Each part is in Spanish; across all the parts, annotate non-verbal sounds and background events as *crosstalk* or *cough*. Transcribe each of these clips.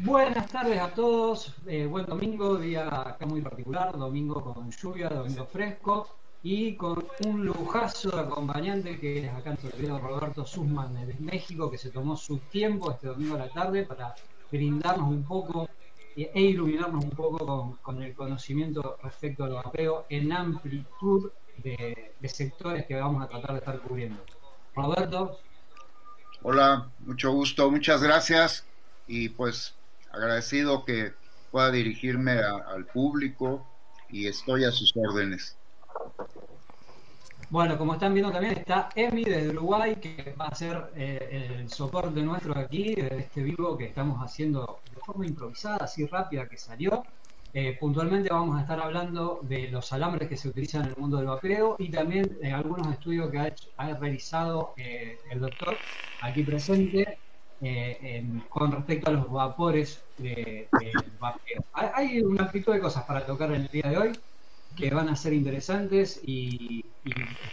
Buenas tardes a todos, eh, buen domingo, día acá muy particular, domingo con lluvia, domingo fresco y con un lujazo de acompañante que es acá nuestro querido Roberto Sussman de México, que se tomó su tiempo este domingo a la tarde para brindarnos un poco e iluminarnos un poco con, el conocimiento respecto al vapeo en amplitud de, de sectores que vamos a tratar de estar cubriendo. Roberto. Hola, mucho gusto, muchas gracias y pues agradecido que pueda dirigirme al público y estoy a sus órdenes. Bueno, como están viendo también está Emi desde Uruguay, que va a ser eh, el soporte nuestro aquí, de este vivo que estamos haciendo de forma improvisada, así rápida que salió. Eh, puntualmente vamos a estar hablando de los alambres que se utilizan en el mundo del vapeo y también de algunos estudios que ha, ha realizado eh, el doctor aquí presente eh, con respecto a los vapores de, vapeo. Hay una actitud de cosas para tocar en el día de hoy que van a ser interesantes y,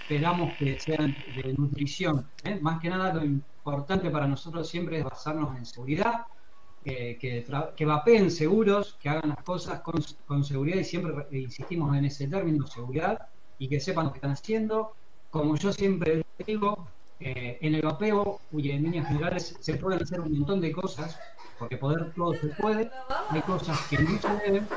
esperamos que sean de nutrición. ¿eh? Más que nada lo importante para nosotros siempre es basarnos en seguridad, que, que vapeen seguros, que hagan las cosas con, con seguridad y siempre insistimos en ese término, seguridad, y que sepan lo que están haciendo. Como yo siempre digo, eh, el vapeo, y en líneas generales se pueden hacer un montón de cosas, porque poder todo se puede, hay cosas que no se deben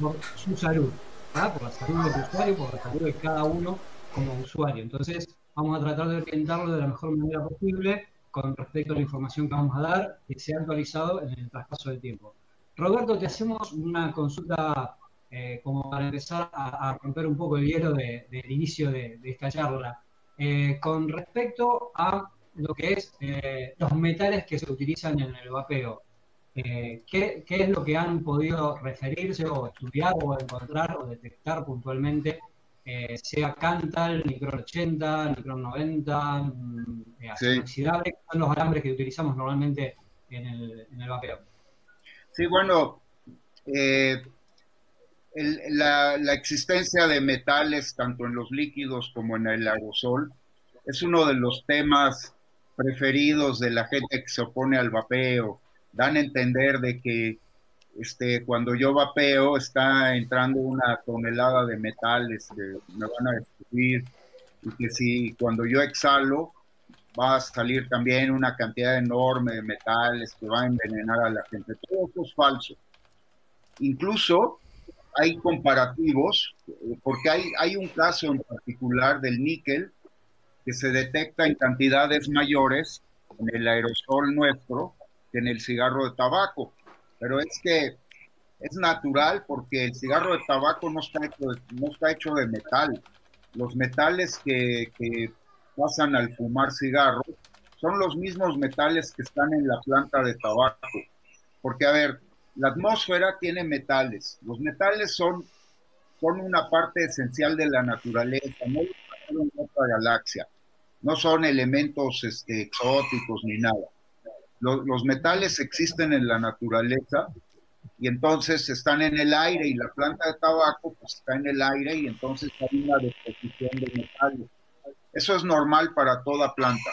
por su salud, por la salud del usuario, por la salud de cada uno como usuario. Entonces, vamos a tratar de orientarlo de la mejor manera posible con respecto a la información que vamos a dar, que se ha actualizado en el traspaso del tiempo. Roberto, te hacemos una consulta eh, como para empezar a, romper un poco el hielo del inicio de, de esta charla. Eh, con respecto a lo que es eh, los metales que se utilizan en el vapeo. Eh, ¿qué, es lo que han podido referirse o estudiar o encontrar o detectar puntualmente, sea Cantal, Nicron 80, Nicron 90, mm, inoxidable, son los alambres que utilizamos normalmente en el, en el vapeo? Sí, bueno, la, existencia de metales, tanto en los líquidos como en el aerosol, es uno de los temas preferidos de la gente que se opone al vapeo. Dan a entender de que este, cuando yo vapeo está entrando una tonelada de metales que me van a destruir y que si cuando yo exhalo va a salir también una cantidad enorme de metales que va a envenenar a la gente. Todo eso es falso. Incluso hay comparativos, eh, porque hay, un caso en particular del níquel que se detecta en cantidades mayores en el aerosol nuestro que en el cigarro de tabaco. Pero es que es natural porque el cigarro de tabaco no está hecho no está hecho de metal. Los metales que, que pasan al fumar cigarro son los mismos metales que están en la planta de tabaco. Porque, a ver, la atmósfera tiene metales. Los metales son, son una parte esencial de la naturaleza, no en otra galaxia. No son elementos este, exóticos ni nada. Los, metales existen en la naturaleza y entonces están en el aire y la planta de tabaco pues está en el aire y entonces hay una deposición de metales. Eso es normal para toda planta.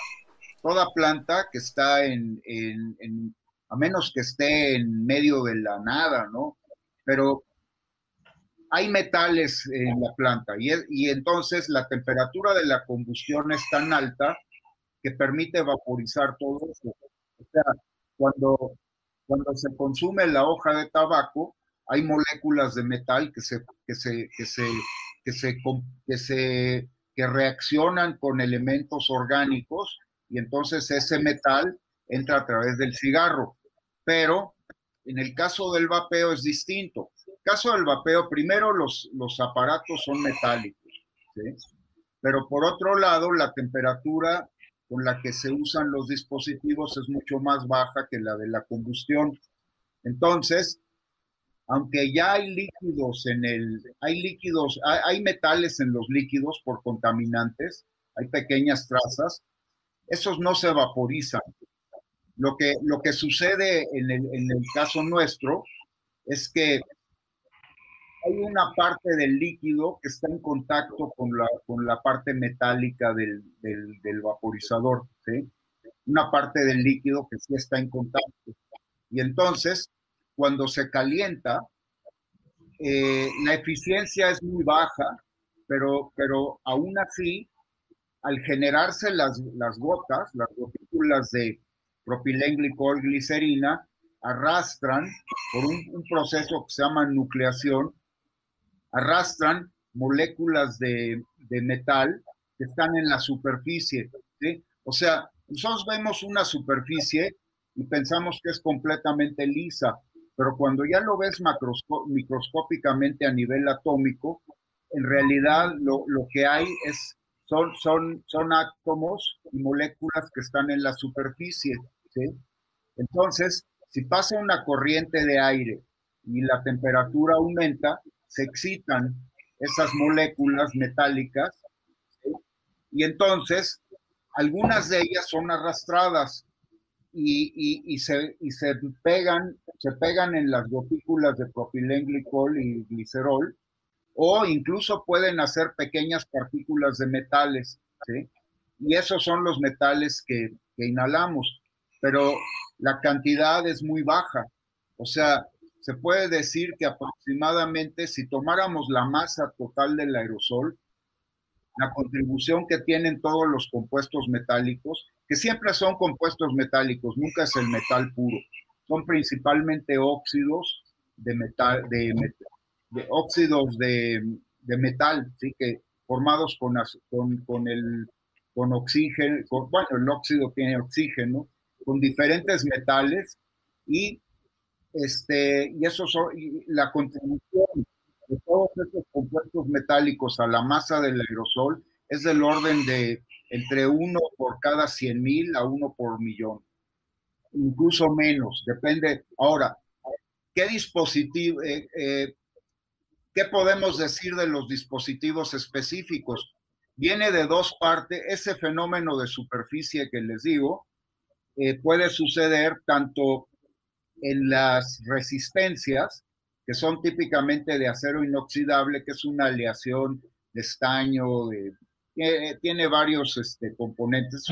Toda planta que está en, en a menos que esté en medio de la nada, ¿no? Pero hay metales en la planta y, entonces la temperatura de la combustión es tan alta que permite vaporizar todo eso. O sea, cuando, cuando se consume la hoja de tabaco, hay moléculas de metal que se, que se, que se, que se, que se que reaccionan con elementos orgánicos y entonces ese metal entra a través del cigarro. Pero en el caso del vapeo es distinto. En el caso del vapeo, primero los, los aparatos son metálicos, pero por otro lado, la temperatura con la que se usan los dispositivos es mucho más baja que la de la combustión. Entonces, aunque ya hay líquidos en el, hay líquidos, hay, metales en los líquidos por contaminantes, hay pequeñas trazas, esos no se vaporizan, lo que, lo que sucede en el, en el caso nuestro es que hay una parte del líquido que está en contacto con la, con la parte metálica del, del, vaporizador, ¿sí? Una parte del líquido que sí está en contacto. Y entonces, cuando se calienta, eh, la eficiencia es muy baja, pero, pero aún así, al generarse las, las gotas, las gotículas de propilenglicol, glicerina, arrastran por un, proceso que se llama nucleación, arrastran moléculas de, metal que están en la superficie. O sea, nosotros vemos una superficie y pensamos que es completamente lisa, pero cuando ya lo ves microscópicamente a nivel atómico, en realidad lo, lo que hay es, son, son, son átomos y moléculas que están en la superficie. Entonces, si pasa una corriente de aire y la temperatura aumenta, se excitan esas moléculas metálicas y entonces algunas de ellas son arrastradas y, se, se, pegan, se pegan en las gotículas de propilenglicol y glicerol o incluso pueden hacer pequeñas partículas de metales, Y esos son los metales que, que inhalamos, pero la cantidad es muy baja. O sea, se puede decir que aproximadamente si tomáramos la masa total del aerosol, la contribución que tienen todos los compuestos metálicos, que siempre son compuestos metálicos, nunca es el metal puro, son principalmente óxidos de metal, de, óxidos de, metal, ¿sí? que formados con, con, con el con oxígeno, bueno, el óxido tiene oxígeno, con diferentes metales y este y eso son, la contribución de todos estos compuestos metálicos a la masa del aerosol es del orden de entre uno por cada 100 mil a uno por millón, incluso menos, depende. Ahora, ¿qué dispositivo, eh, eh, qué podemos decir de los dispositivos específicos? Viene de dos partes, ese fenómeno de superficie que les digo, eh, puede suceder tanto en las resistencias, que son típicamente de acero inoxidable, que es una aleación de estaño, tiene varios este, componentes.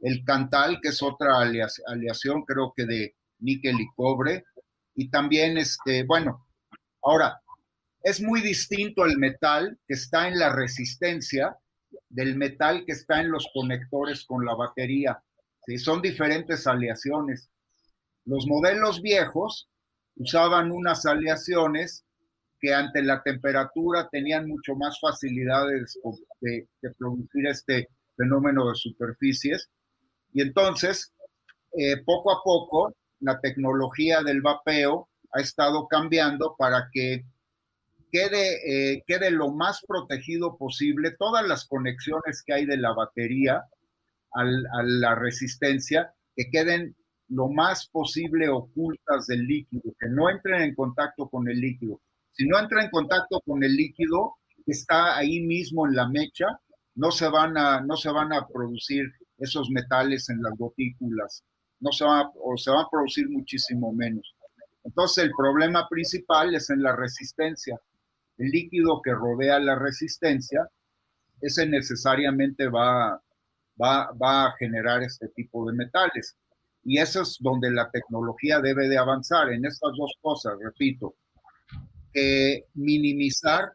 El cantal, que es otra aleación, creo que de níquel y cobre. Y también, este, bueno, ahora, es muy distinto el metal que está en la resistencia del metal que está en los conectores con la batería. ¿sí? Son diferentes aleaciones. Los modelos viejos usaban unas aleaciones que ante la temperatura tenían mucho más facilidades de, producir este fenómeno de superficies. Y entonces, eh, poco a poco, la tecnología del vapeo ha estado cambiando para que quede, eh, quede lo más protegido posible todas las conexiones que hay de la batería a la resistencia, que queden lo más posible ocultas del líquido, que no entren en contacto con el líquido. Si no entra en contacto con el líquido está ahí mismo en la mecha, no se van a, no se van a producir esos metales en las gotículas, no se va, o se van a producir muchísimo menos. Entonces el problema principal es en la resistencia el líquido que rodea la resistencia, ese necesariamente va, va, va a generar este tipo de metales. Y eso es donde la tecnología debe de avanzar en estas dos cosas, repito, minimizar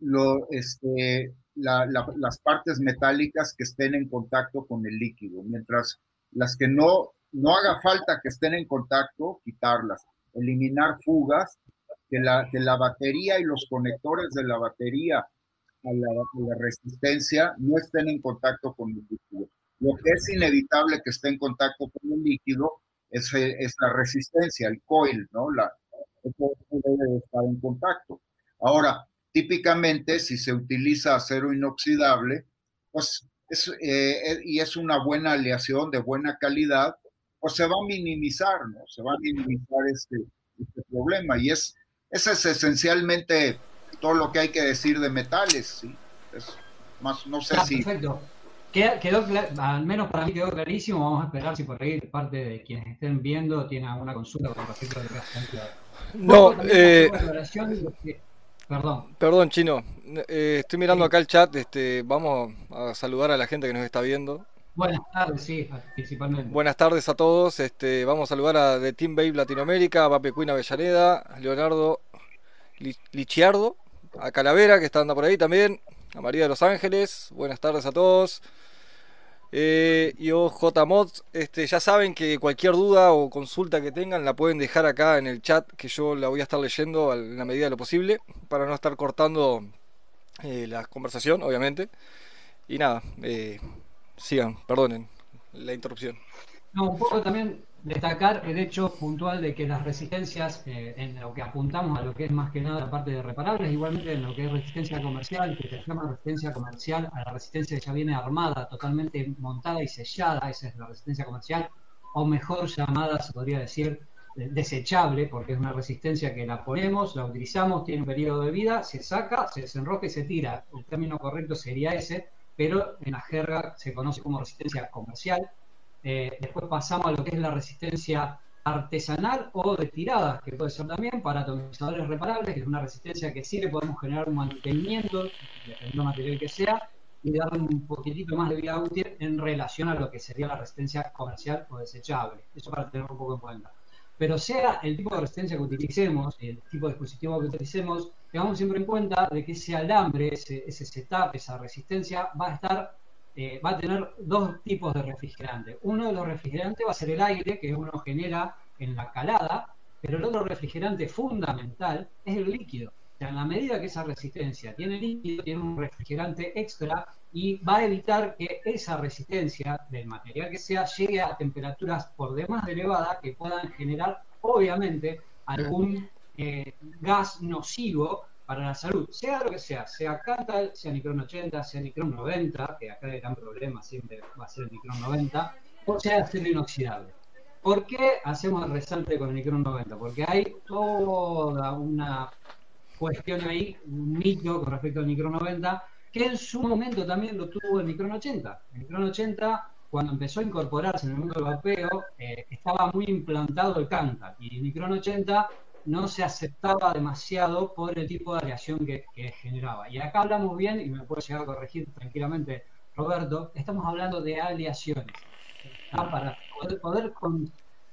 lo, este, las partes metálicas que estén en contacto con el líquido, mientras las que no, no haga falta que estén en contacto, quitarlas, eliminar fugas que la, que la batería y los conectores de la batería a la, resistencia no estén en contacto con el líquido. Lo que es inevitable que esté en contacto con el líquido es, es la resistencia, el coil, ¿no? La, debe estar en contacto. Ahora, típicamente, si se utiliza acero inoxidable, pues es, eh, y es una buena aleación de buena calidad, pues se va a minimizar, ¿no? Se va a minimizar este, este problema. Y es, ese es esencialmente todo lo que hay que decir de metales, ¿sí? Es más, no sé si... Perfecto. Quedó, al menos para mí quedó clarísimo. Vamos a esperar si por ahí parte de quienes estén viendo tiene alguna consulta con respecto a lo que No, eh, Perdón. Perdón, Chino. Eh, estoy mirando acá el chat. Este, vamos a saludar a la gente que nos está viendo. Buenas tardes, sí, principalmente. Buenas tardes a todos. Este, vamos a saludar a The Team Babe Latinoamérica, a Cuina Avellaneda, Leonardo Lichiardo, a Calavera, que está andando por ahí también, a María de Los Ángeles. Buenas tardes a todos. Eh, yo, JMod, este, ya saben que cualquier duda o consulta que tengan la pueden dejar acá en el chat, que yo la voy a estar leyendo en la medida de lo posible, para no estar cortando eh, la conversación, obviamente. Y nada, eh, sigan, perdonen la interrupción. No, un poco también destacar el hecho puntual de que las resistencias, eh, en lo que apuntamos a lo que es más que nada la parte de reparables, igualmente en lo que es resistencia comercial, que se llama resistencia comercial a la resistencia que ya viene armada, totalmente montada y sellada, esa es la resistencia comercial, o mejor llamada, se podría decir, desechable, porque es una resistencia que la ponemos, la utilizamos, tiene un periodo de vida, se saca, se desenroca y se tira. El término correcto sería ese, pero en la jerga se conoce como resistencia comercial. Eh, después pasamos a lo que es la resistencia artesanal o de tiradas, que puede ser también para atomizadores reparables, que es una resistencia que sí le podemos generar un mantenimiento, dependiendo del material que sea, y darle un poquitito más de vida útil en relación a lo que sería la resistencia comercial o desechable. Eso para tenerlo un poco en cuenta. Pero sea el tipo de resistencia que utilicemos, el tipo de dispositivo que utilicemos, tengamos siempre en cuenta de que ese alambre, ese, ese setup, esa resistencia va a estar, eh, va a tener dos tipos de refrigerante. Uno de los refrigerantes va a ser el aire que uno genera en la calada, pero el otro refrigerante fundamental es el líquido. O sea, en la medida que esa resistencia tiene líquido, tiene un refrigerante extra y va a evitar que esa resistencia del material que sea llegue a temperaturas por demás elevadas que puedan generar, obviamente, algún eh, gas nocivo para la salud, sea lo que sea, sea Cantal, sea Nicron 80, sea Nicron 90, que acá el gran problema siempre va a ser el Nicron 90, o sea acero inoxidable. ¿Por qué hacemos resalte con el Nicron 90? Porque hay toda una cuestión ahí, un mito con respecto al Nicron 90, que en su momento también lo tuvo el Micron 80. El Micron 80, cuando empezó a incorporarse en el mundo del vapeo, eh, estaba muy implantado el Canta y el Micron 80 no se aceptaba demasiado por el tipo de aleación que, generaba. Y acá hablamos bien, y me puede llegar a corregir tranquilamente Roberto, estamos hablando de aleaciones. Para poder,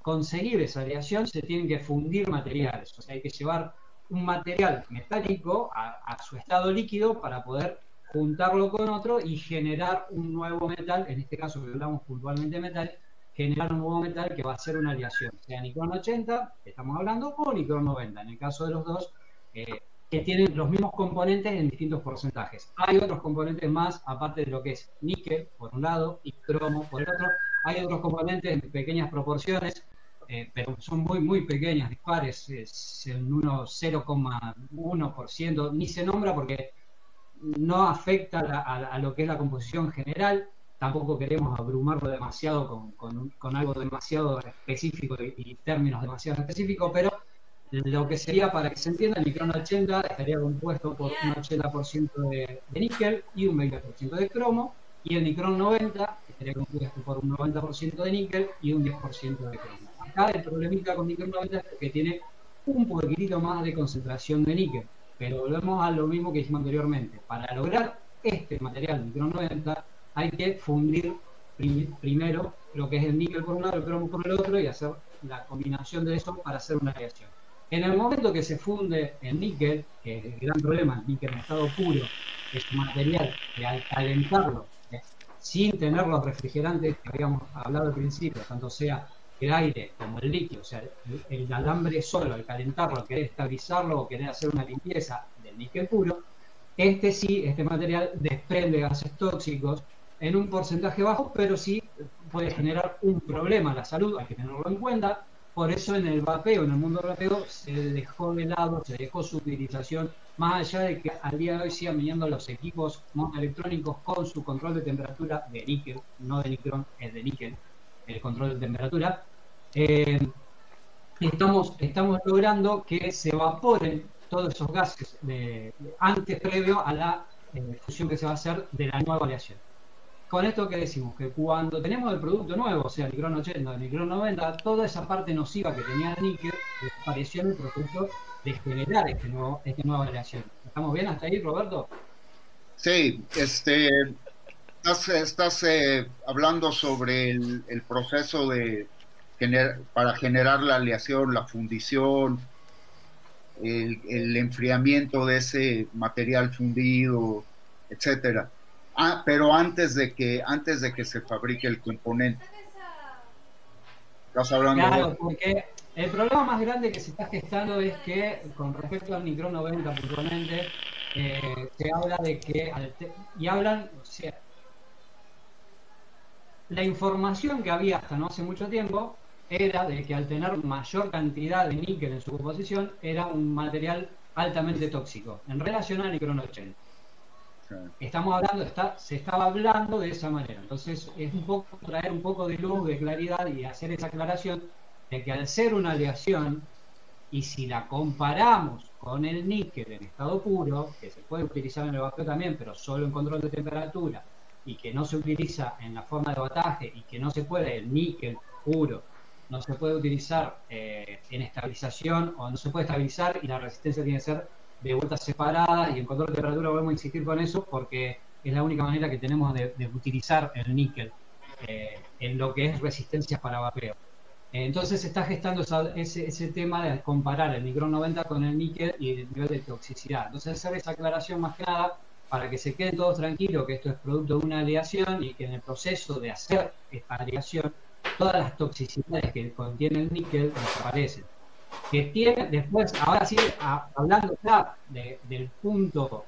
conseguir esa aleación se tienen que fundir materiales, o sea, hay que llevar un material metálico a su estado líquido para poder juntarlo con otro y generar un nuevo metal, en este caso que hablamos puntualmente de metal, generar un nuevo metal que va a ser una aleación, sea Nicron 80, que estamos hablando, o Nicron 90, en el caso de los dos, eh, que tienen los mismos componentes en distintos porcentajes. Hay otros componentes más, aparte de lo que es níquel, por un lado, y cromo, por el otro. Hay otros componentes en pequeñas proporciones, eh, pero son muy, muy pequeñas, dispares, es en 0,1%, ni se nombra porque no afecta a, lo que es la composición general, tampoco queremos abrumarlo demasiado con, algo demasiado específico y, términos demasiado específicos, pero lo que sería, para que se entienda, el Micron 80 estaría compuesto por un 80% de, níquel y un 20% de cromo, y el Micron 90 estaría compuesto por un 90% de níquel y un 10% de cromo. Acá el problemita con Micron 90 es que tiene un poquitito más de concentración de níquel pero volvemos a lo mismo que dijimos anteriormente. Para lograr este material micro 90 hay que fundir primero lo que es el níquel por un lado, el cromo por el otro y hacer la combinación de eso para hacer una reacción. En el momento que se funde el níquel, que es el gran problema, el níquel en estado puro, es un material que al calentarlo, eh, sin tener los refrigerantes que habíamos hablado al principio, tanto sea el aire como el líquido, o sea, el, alambre solo, al calentarlo, querer estabilizarlo o querer hacer una limpieza del níquel puro, este sí, este material desprende gases tóxicos en un porcentaje bajo, pero sí puede generar un problema a la salud, hay que tenerlo en cuenta. Por eso en el vapeo, en el mundo del vapeo, se dejó de lado, se dejó su utilización, más allá de que al día de hoy sigan viniendo los equipos electrónicos con su control de temperatura de níquel, no de nicrón, es de níquel, el control de temperatura, eh, estamos, estamos logrando que se evaporen todos esos gases antes previo a la eh, fusión que se va a hacer de la nueva aleación. Con esto que decimos, que cuando tenemos el producto nuevo, o sea, el Nicron 80, el Nicron 90, toda esa parte nociva que tenía el níquel desapareció en el proceso de generar este nuevo, esta nueva aleación. ¿Estamos bien hasta ahí, Roberto? Sí, este, estás, eh, hablando sobre el, proceso de para generar la aleación, la fundición, el, enfriamiento de ese material fundido, etcétera. Ah, pero antes de que antes de que se fabrique el componente. Estás hablando claro, porque el problema más grande que se está gestando es que con respecto al micro 90 puntualmente eh, se habla de que y hablan, o sea, la información que había hasta no hace mucho tiempo era de que al tener mayor cantidad de níquel en su composición era un material altamente tóxico en relación al micro 80. Estamos hablando, está, se estaba hablando de esa manera. Entonces es un poco traer un poco de luz, de claridad y hacer esa aclaración de que al ser una aleación y si la comparamos con el níquel en estado puro, que se puede utilizar en el vapeo también, pero solo en control de temperatura, y que no se utiliza en la forma de bataje y que no se puede, el níquel puro, no se puede utilizar eh, en estabilización o no se puede estabilizar y la resistencia tiene que ser de vueltas separadas y en control de temperatura volvemos a insistir con eso porque es la única manera que tenemos de, utilizar el níquel eh, en lo que es resistencia para vapeo. Entonces se está gestando ese, ese, tema de comparar el micrón 90 con el níquel y el nivel de toxicidad. Entonces hacer esa aclaración más que nada para que se queden todos tranquilos que esto es producto de una aleación y que en el proceso de hacer esta aleación todas las toxicidades que contiene el níquel desaparecen. Que tiene, después, ahora sí, hablando ya del punto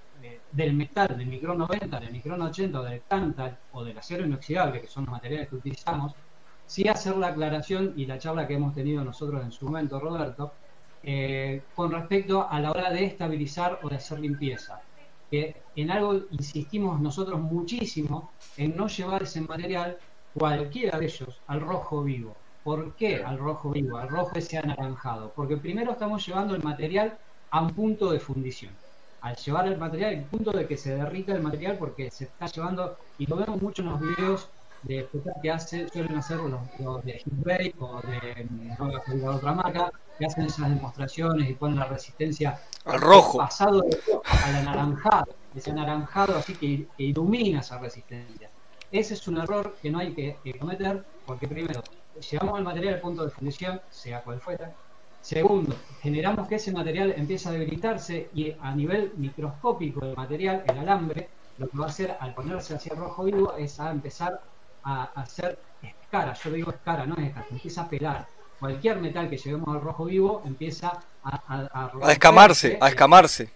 del metal, del micrón 90, del micrón 80 o del tantal o del acero inoxidable, que son los materiales que utilizamos, sí hacer la aclaración y la charla que hemos tenido nosotros en su momento, Roberto, eh, con respecto a la hora de estabilizar o de hacer limpieza que en algo insistimos nosotros muchísimo en no llevar ese material, cualquiera de ellos, al rojo vivo. ¿Por qué al rojo vivo? Al rojo ese anaranjado. Porque primero estamos llevando el material a un punto de fundición. Al llevar el material, al punto de que se derrita el material porque se está llevando, y lo vemos mucho en los videos de que hace, suelen hacer los, de Hillbake o de, no otra marca, que hacen esas demostraciones y ponen la resistencia al rojo, pasado al anaranjado, ese anaranjado así que, ilumina esa resistencia. Ese es un error que no hay que, cometer porque primero, llevamos el material al punto de fundición, sea cual fuera. Segundo, generamos que ese material empiece a debilitarse y a nivel microscópico del material, el alambre, lo que va a hacer al ponerse hacia el rojo vivo es a empezar a, hacer escara, yo digo escara, no es escara, empieza a pelar. Cualquier metal que llevemos al rojo vivo empieza a, a, escamarse, a escamarse.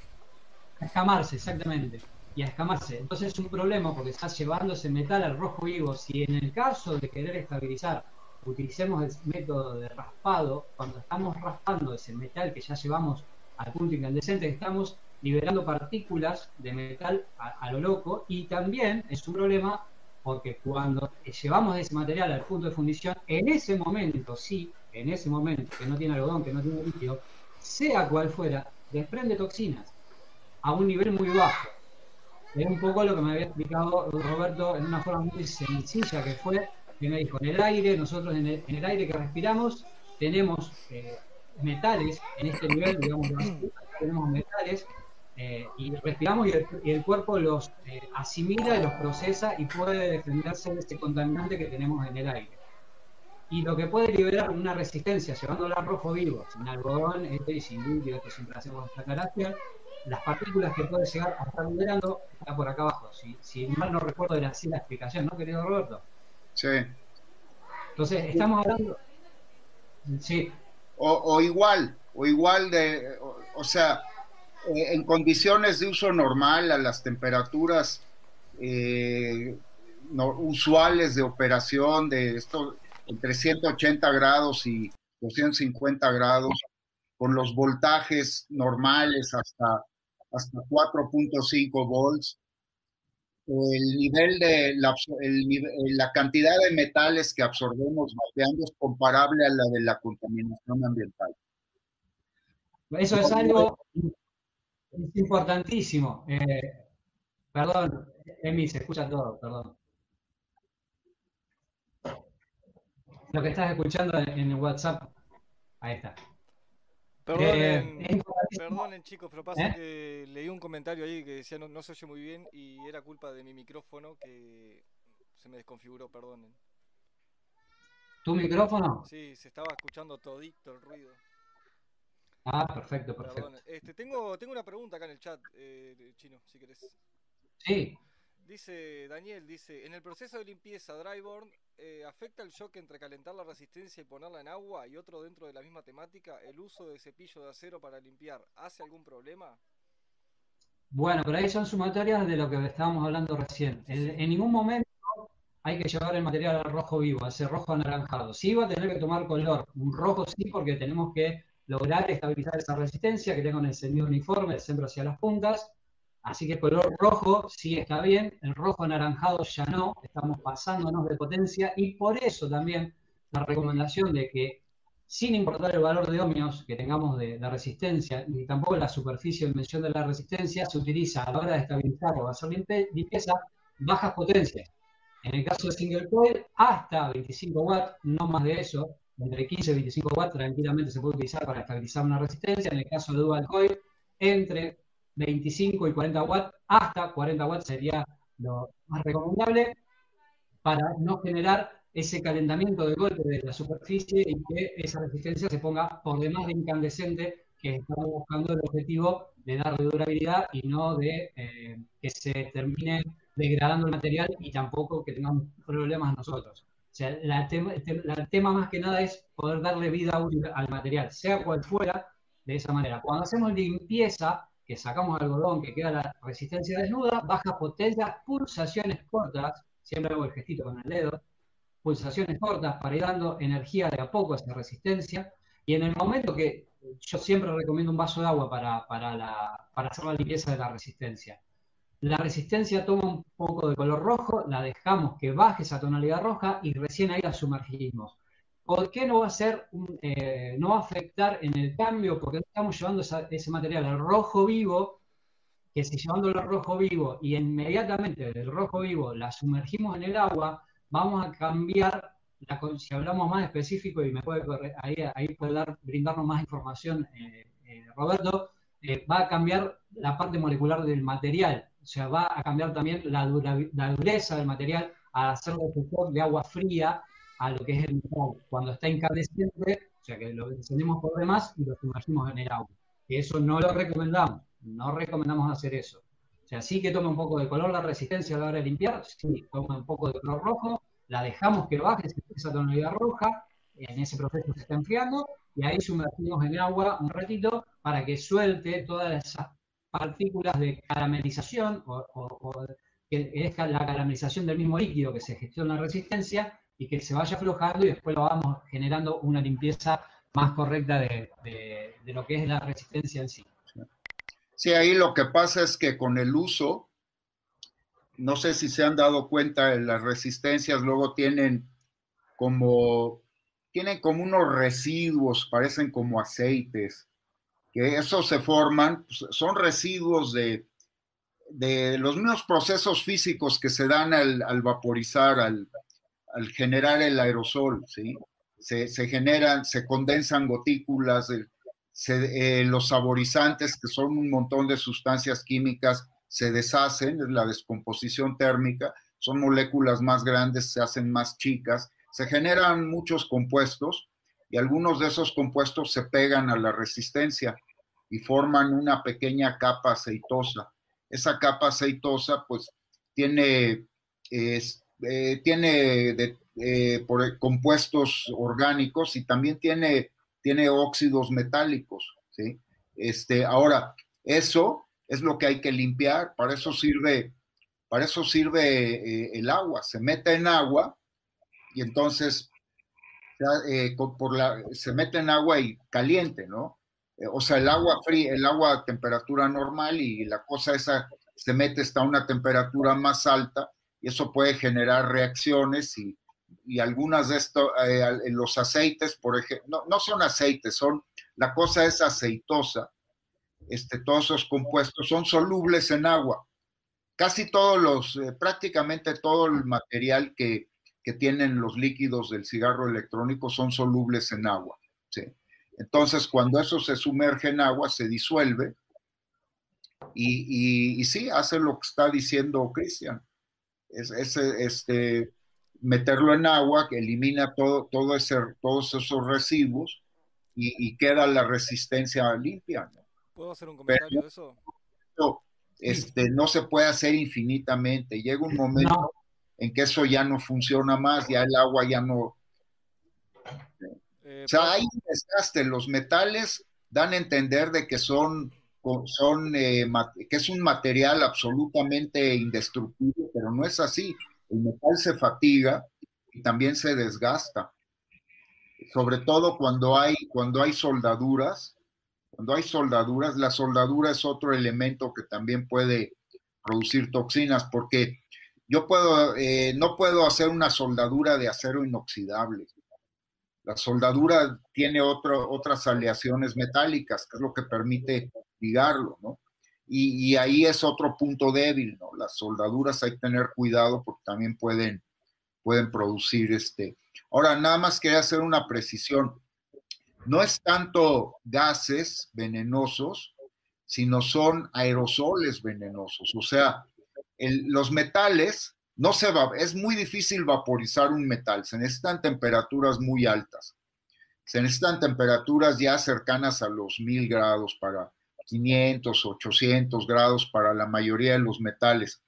A escamarse, exactamente. Y a escamarse. Entonces es un problema porque estás llevando ese metal al rojo vivo. Si en el caso de querer estabilizar utilicemos el método de raspado, cuando estamos raspando ese metal que ya llevamos al punto incandescente, estamos liberando partículas de metal a, lo loco y también es un problema porque cuando llevamos ese material al punto de fundición, en ese momento, sí, en ese momento, que no tiene algodón, que no tiene líquido, sea cual fuera, desprende toxinas a un nivel muy bajo. Es un poco lo que me había explicado Roberto en una forma muy sencilla, que fue que me dijo, en el aire, nosotros en el, aire que respiramos, tenemos eh, metales, en este nivel, digamos, tenemos metales eh, y respiramos y el, cuerpo los eh, asimila los procesa y puede defenderse de este contaminante que tenemos en el aire. Y lo que puede liberar una resistencia, llevándola a rojo vivo, sin algodón este, y sin líquido, que siempre hacemos esta aclaración, las partículas que puede llegar a estar liberando está por acá abajo. Si, si mal no recuerdo, era así la explicación, ¿no, querido Roberto? Sí. Entonces, estamos hablando. Sí. O, o igual, o igual de. o sea, eh, en condiciones de uso normal, a las temperaturas eh, usuales de operación de esto entre 180 grados y 250 grados, con los voltajes normales hasta, hasta 4.5 volts, el nivel de la, la, cantidad de metales que absorbemos vapeando es comparable a la de la contaminación ambiental. Eso es algo es importantísimo. Eh, perdón, Emi, se escucha todo, perdón. Lo que estás escuchando en WhatsApp, ahí está. Perdón, eh, Perdonen chicos, pero pasa ¿Eh? que leí un comentario ahí que decía no, no se oye muy bien y era culpa de mi micrófono que se me desconfiguró, perdonen. ¿Tu micrófono? Sí, se estaba escuchando todito el ruido. Ah, perfecto, perfecto. Este, tengo, tengo una pregunta acá en el chat, eh, Chino, si querés. Sí. Dice Daniel, dice, en el proceso de limpieza Dryborn, eh, ¿afecta el shock entre calentar la resistencia y ponerla en agua? Y otro dentro de la misma temática, ¿el uso de cepillo de acero para limpiar hace algún problema? Bueno, pero ahí son sumatorias de lo que estábamos hablando recién. en, ningún momento hay que llevar el material al rojo vivo, a ese rojo anaranjado. Sí va a tener que tomar color, un rojo sí, porque tenemos que lograr estabilizar esa resistencia, que tenga un encendido uniforme del centro hacia las puntas. Así que el color rojo sí está bien, el rojo anaranjado ya no, estamos pasándonos de potencia y por eso también la recomendación de que sin importar el valor de ohmios que tengamos de, resistencia, ni tampoco la superficie de dimensión de la resistencia, se utiliza a la hora de estabilizar o hacer limpieza bajas potencias. En el caso de single coil, hasta 25 watts, no más de eso, entre 15 y 25 watts tranquilamente se puede utilizar para estabilizar una resistencia. En el caso de dual coil, entre 25 y 40 watts, hasta 40 watts sería lo más recomendable para no generar ese calentamiento de golpe de la superficie y que esa resistencia se ponga por demás de incandescente, que estamos buscando el objetivo de darle durabilidad y no de eh, que se termine degradando el material y tampoco que tengamos problemas nosotros. O sea, el tema más que nada es poder darle vida útil al material, sea cual fuera, de esa manera. Cuando hacemos limpieza, que sacamos algodón, que queda la resistencia desnuda, baja potencia, pulsaciones cortas, siempre hago el gestito con el dedo, pulsaciones cortas para ir dando energía de a poco a esa resistencia. Y en el momento que yo siempre recomiendo un vaso de agua para, para, la, para hacer la limpieza de la resistencia. La resistencia toma un poco de color rojo, la dejamos que baje esa tonalidad roja y recién ahí la sumergimos. ¿Por qué no va a ser, eh, afectar en el cambio? Porque estamos llevando ese material al rojo vivo, que si llevándolo al rojo vivo y inmediatamente del rojo vivo la sumergimos en el agua, vamos a cambiar, la, si hablamos más específico y me puede ahí, ahí puede dar, brindarnos más información eh, eh, Roberto, va a cambiar la parte molecular del material o sea, va a cambiar también la, dureza del material a hacerlo de agua fría a lo que es el metal. Cuando está incandescente, o sea, que lo encendemos por demás y lo sumergimos en el agua. Eso no lo recomendamos, no recomendamos hacer eso. O sea, sí que toma un poco de color la resistencia a la hora de limpiar, sí, toma un poco de color rojo, la dejamos que baje esa tonalidad roja, en ese proceso se está enfriando, y ahí sumergimos en agua un ratito para que suelte todas esas partículas de caramelización o, que es la caramelización del mismo líquido que se gestiona en la resistencia y que se vaya aflojando y después lo vamos generando una limpieza más correcta de, lo que es la resistencia en sí. Sí, ahí lo que pasa es que con el uso, no sé si se han dado cuenta, las resistencias luego tienen como, tienen como unos residuos, parecen como aceites, que esos se forman, pues, son residuos de, los mismos procesos físicos que se dan al, vaporizar, al, generar el aerosol, ¿sí? Se, generan, se condensan gotículas, eh, los saborizantes, que son un montón de sustancias químicas, se deshacen, es la descomposición térmica, son moléculas más grandes, se hacen más chicas, se generan muchos compuestos y algunos de esos compuestos se pegan a la resistencia y forman una pequeña capa aceitosa. Esa capa aceitosa pues tiene, eh, tiene eh, por, compuestos orgánicos y también tiene, tiene óxidos metálicos. ¿sí? Este, ahora, eso es lo que hay que limpiar, para eso sirve, para eso sirve eh, el agua, se mete en agua y entonces por la, se mete en agua y caliente, ¿no? Eh, o sea, el agua fría, el agua a temperatura normal y la cosa esa se mete hasta una temperatura más alta y eso puede generar reacciones y, algunas de estos, eh, los aceites, por ejemplo, no, son aceites, son, la cosa es aceitosa, este, todos esos compuestos son solubles en agua. Casi todos los, eh, prácticamente todo el material que, que, tienen los líquidos del cigarro electrónico son solubles en agua. ¿sí? Entonces, cuando eso se sumerge en agua, se disuelve y, sí, hace lo que está diciendo Cristian. Es, este, meterlo en agua que elimina todo, todo ese, todos esos residuos y, queda la resistencia limpia. ¿Puedo hacer un comentario de eso? Este, no se puede hacer infinitamente. Llega un momento en que eso ya no funciona más, ya el agua ya no. Eh, o sea, hay un desgaste. Los metales dan a entender de que son, son eh, que es un material absolutamente indestructible, pero no es así. El metal se fatiga y también se desgasta. Sobre todo cuando hay, cuando hay soldaduras. Cuando hay soldaduras, la soldadura es otro elemento que también puede producir toxinas, porque yo puedo, eh, no puedo hacer una soldadura de acero inoxidable. La soldadura tiene otras aleaciones metálicas, que es lo que permite ligarlo, ¿no? Y, ahí es otro punto débil, ¿no? Las soldaduras hay que tener cuidado porque también pueden, pueden producir este. Ahora, nada más quería hacer una precisión. No es tanto gases venenosos, sino son aerosoles venenosos. O sea, los metales, no se va, es muy difícil vaporizar un metal, se necesitan temperaturas muy altas. Se necesitan temperaturas ya cercanas a los 1000 grados para 500, 800 grados para la mayoría de los metales.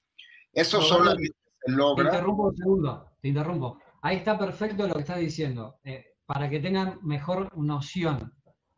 Eso solamente se logra. Te interrumpo un segundo, te interrumpo. Ahí está perfecto lo que estás diciendo. Eh, para que tengan mejor noción,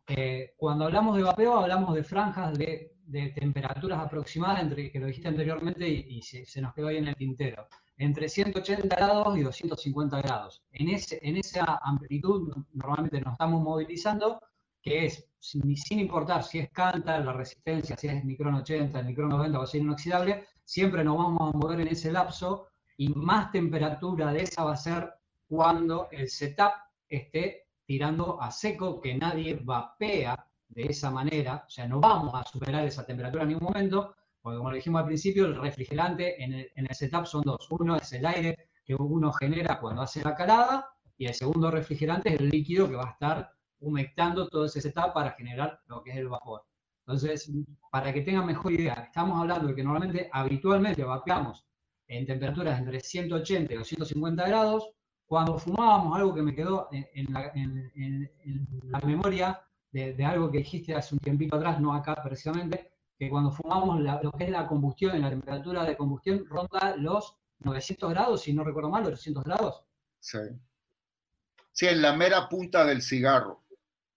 eh, cuando hablamos de vapeo hablamos de franjas de de temperaturas aproximadas, entre, que lo dijiste anteriormente y, se, nos quedó ahí en el tintero, entre 180 grados y 250 grados. En, ese, en esa amplitud normalmente nos estamos movilizando, que es, sin, sin importar si es canta, la resistencia, si es micron 80, el micron 90 o inoxidable, siempre nos vamos a mover en ese lapso y más temperatura de esa va a ser cuando el setup esté tirando a seco, que nadie vapea de esa manera, o sea, no vamos a superar esa temperatura en ningún momento, porque como lo dijimos al principio, el refrigerante en el, setup son dos. Uno es el aire que uno genera cuando hace la calada y el segundo refrigerante es el líquido que va a estar humectando todo ese setup para generar lo que es el vapor. Entonces, para que tengan mejor idea, estamos hablando de que normalmente, habitualmente vapeamos en temperaturas entre 180 y 250 grados. Cuando fumábamos, algo que me quedó en la memoria, de, algo que dijiste hace un tiempito atrás, no acá precisamente, que cuando fumamos lo que es la combustión, en la temperatura de combustión ronda los 900 grados, si no recuerdo mal, 800 grados. Sí. Sí, en la mera punta del cigarro.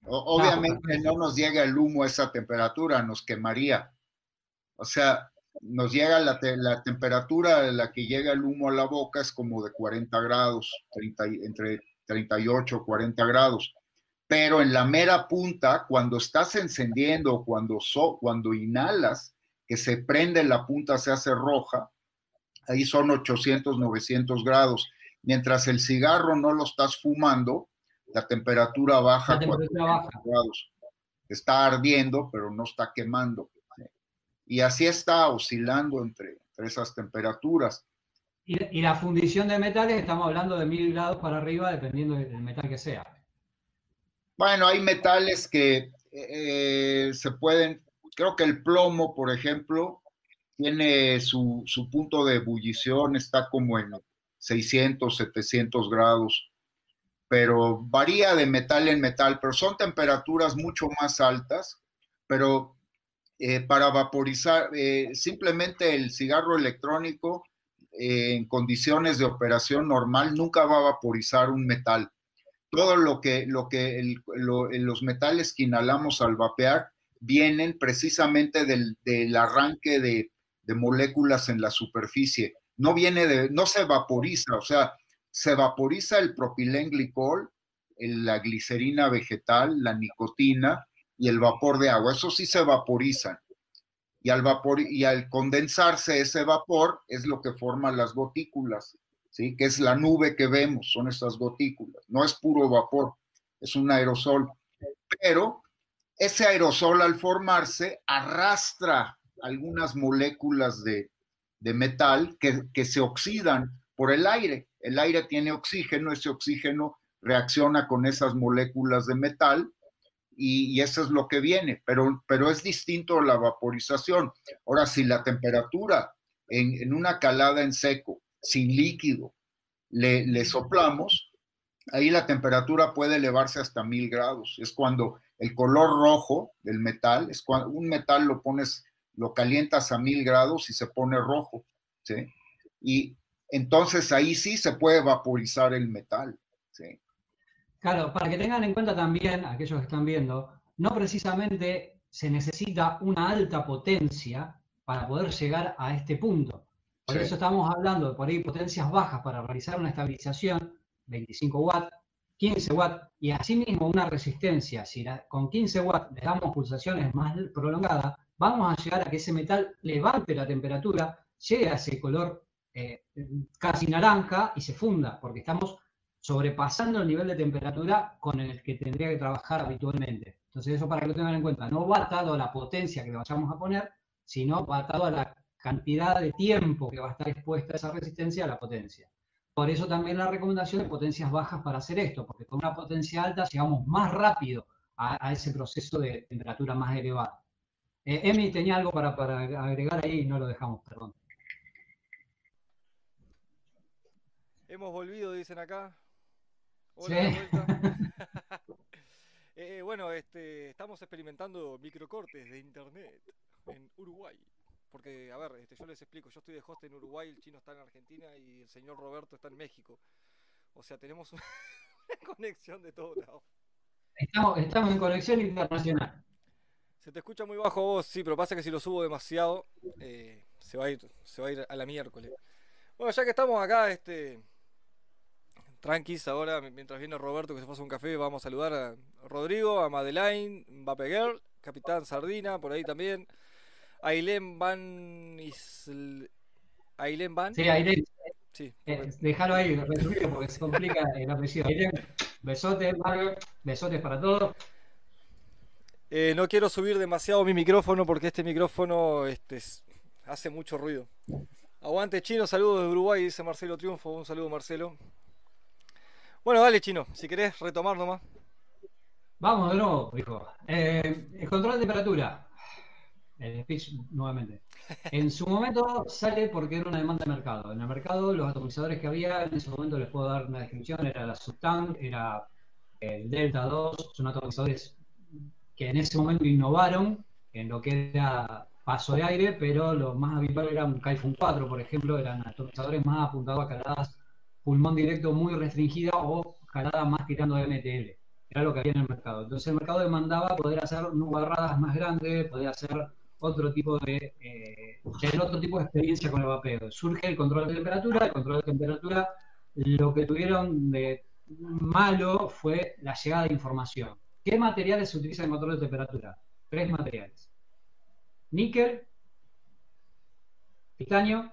Obviamente no nos llega el humo a esa temperatura, nos quemaría. O sea, nos llega la, la temperatura a la que llega el humo a la boca es como de 40 grados, 30, entre 38 y 40 grados pero en la mera punta, cuando estás encendiendo, cuando, so, cuando inhalas, que se prende la punta, se hace roja, ahí son 800, 900 grados. Mientras el cigarro no lo estás fumando, la temperatura baja a grados. Está ardiendo, pero no está quemando. Y así está oscilando entre, esas temperaturas. Y, y, la fundición de metales, estamos hablando de mil grados para arriba, dependiendo del metal que sea. Bueno, hay metales que eh, se pueden, creo que el plomo, por ejemplo, tiene su, punto de ebullición, está como en 600, 700 grados, pero varía de metal en metal, pero son temperaturas mucho más altas, pero eh, para vaporizar, eh, simplemente el cigarro electrónico en condiciones de operación normal nunca va a vaporizar un metal todo lo que, lo que los metales que inhalamos al vapear vienen precisamente del, arranque de, moléculas en la superficie. No viene de, no se vaporiza, o sea, se vaporiza el propilenglicol, la glicerina vegetal, la nicotina y el vapor de agua. Eso sí se vaporizan. Y al, vapor, y al condensarse ese vapor es lo que forma las gotículas. ¿sí? que es la nube que vemos, son estas gotículas. No es puro vapor, es un aerosol. Pero ese aerosol al formarse arrastra algunas moléculas de, metal que, que, se oxidan por el aire. El aire tiene oxígeno, ese oxígeno reacciona con esas moléculas de metal y, eso es lo que viene, pero, pero es distinto la vaporización. Ahora, si la temperatura en, una calada en seco, sin líquido, le, le, soplamos, ahí la temperatura puede elevarse hasta mil grados. Es cuando el color rojo del metal, es cuando un metal lo pones, lo calientas a mil grados y se pone rojo, ¿sí? Y entonces ahí sí se puede vaporizar el metal, ¿sí? Claro, para que tengan en cuenta también, aquellos que están viendo, no precisamente se necesita una alta potencia para poder llegar a este punto. Por eso estamos hablando de por ahí potencias bajas para realizar una estabilización, 25 watts, 15 watts, y asimismo una resistencia. Si con 15 watts le damos pulsaciones más prolongadas, vamos a llegar a que ese metal levante la temperatura, llegue a ese color eh, casi naranja y se funda, porque estamos sobrepasando el nivel de temperatura con el que tendría que trabajar habitualmente. Entonces eso para que lo tengan en cuenta, no va atado a la potencia que le vayamos a poner, sino va atado a la cantidad de tiempo que va a estar expuesta esa resistencia a la potencia. Por eso también la recomendación de potencias bajas para hacer esto, porque con una potencia alta llegamos más rápido a, ese proceso de temperatura más elevada. Eh, tenía algo para, para agregar ahí y no lo dejamos, perdón. Hemos volvido, dicen acá. *laughs* Eh, bueno, este, estamos experimentando microcortes de internet en Uruguay. Porque, a ver, este, yo les explico, yo estoy de host en Uruguay, el chino está en Argentina y el señor Roberto está en México. O sea, tenemos *laughs* una conexión de todos lados. Estamos, estamos en conexión internacional. Se te escucha muy bajo vos, sí, pero pasa que si lo subo demasiado, eh, se, va a ir, se va a ir a la miércoles. Bueno, ya que estamos acá, este, tranquis ahora, mientras viene Roberto que se pasa un café, vamos a saludar a Rodrigo, a Madeleine, Mbappé Girl, Capitán Sardina, por ahí también. Ailén Van Ailén Van. Sí, Ailén. Sí. Eh, déjalo ahí, porque se complica el apellido. Ailén, besotes, besotes para todos. Eh, no quiero subir demasiado mi micrófono porque este micrófono este, hace mucho ruido. Aguante chino, saludos de Uruguay, dice Marcelo Triunfo. Un saludo, Marcelo. Bueno, dale, chino, si querés retomar nomás. Vamos de nuevo, hijo. Eh, el control de temperatura. El speech nuevamente. En su momento sale porque era una demanda de mercado. En el mercado, los atomizadores que había, en ese momento les puedo dar una descripción: era la Subtank, era el Delta 2, son atomizadores que en ese momento innovaron en lo que era paso de aire, pero lo más habitual era un Kaifun 4, por ejemplo, eran atomizadores más apuntados a caladas pulmón directo muy restringida o calada más tirando de MTL. Era lo que había en el mercado. Entonces el mercado demandaba poder hacer nubarradas más grandes, poder hacer otro tipo de eh, otro tipo de experiencia con el vapeo. Surge el control de temperatura, el control de temperatura lo que tuvieron de malo fue la llegada de información. ¿Qué materiales se utilizan en control de temperatura? Tres materiales. Níquel, titanio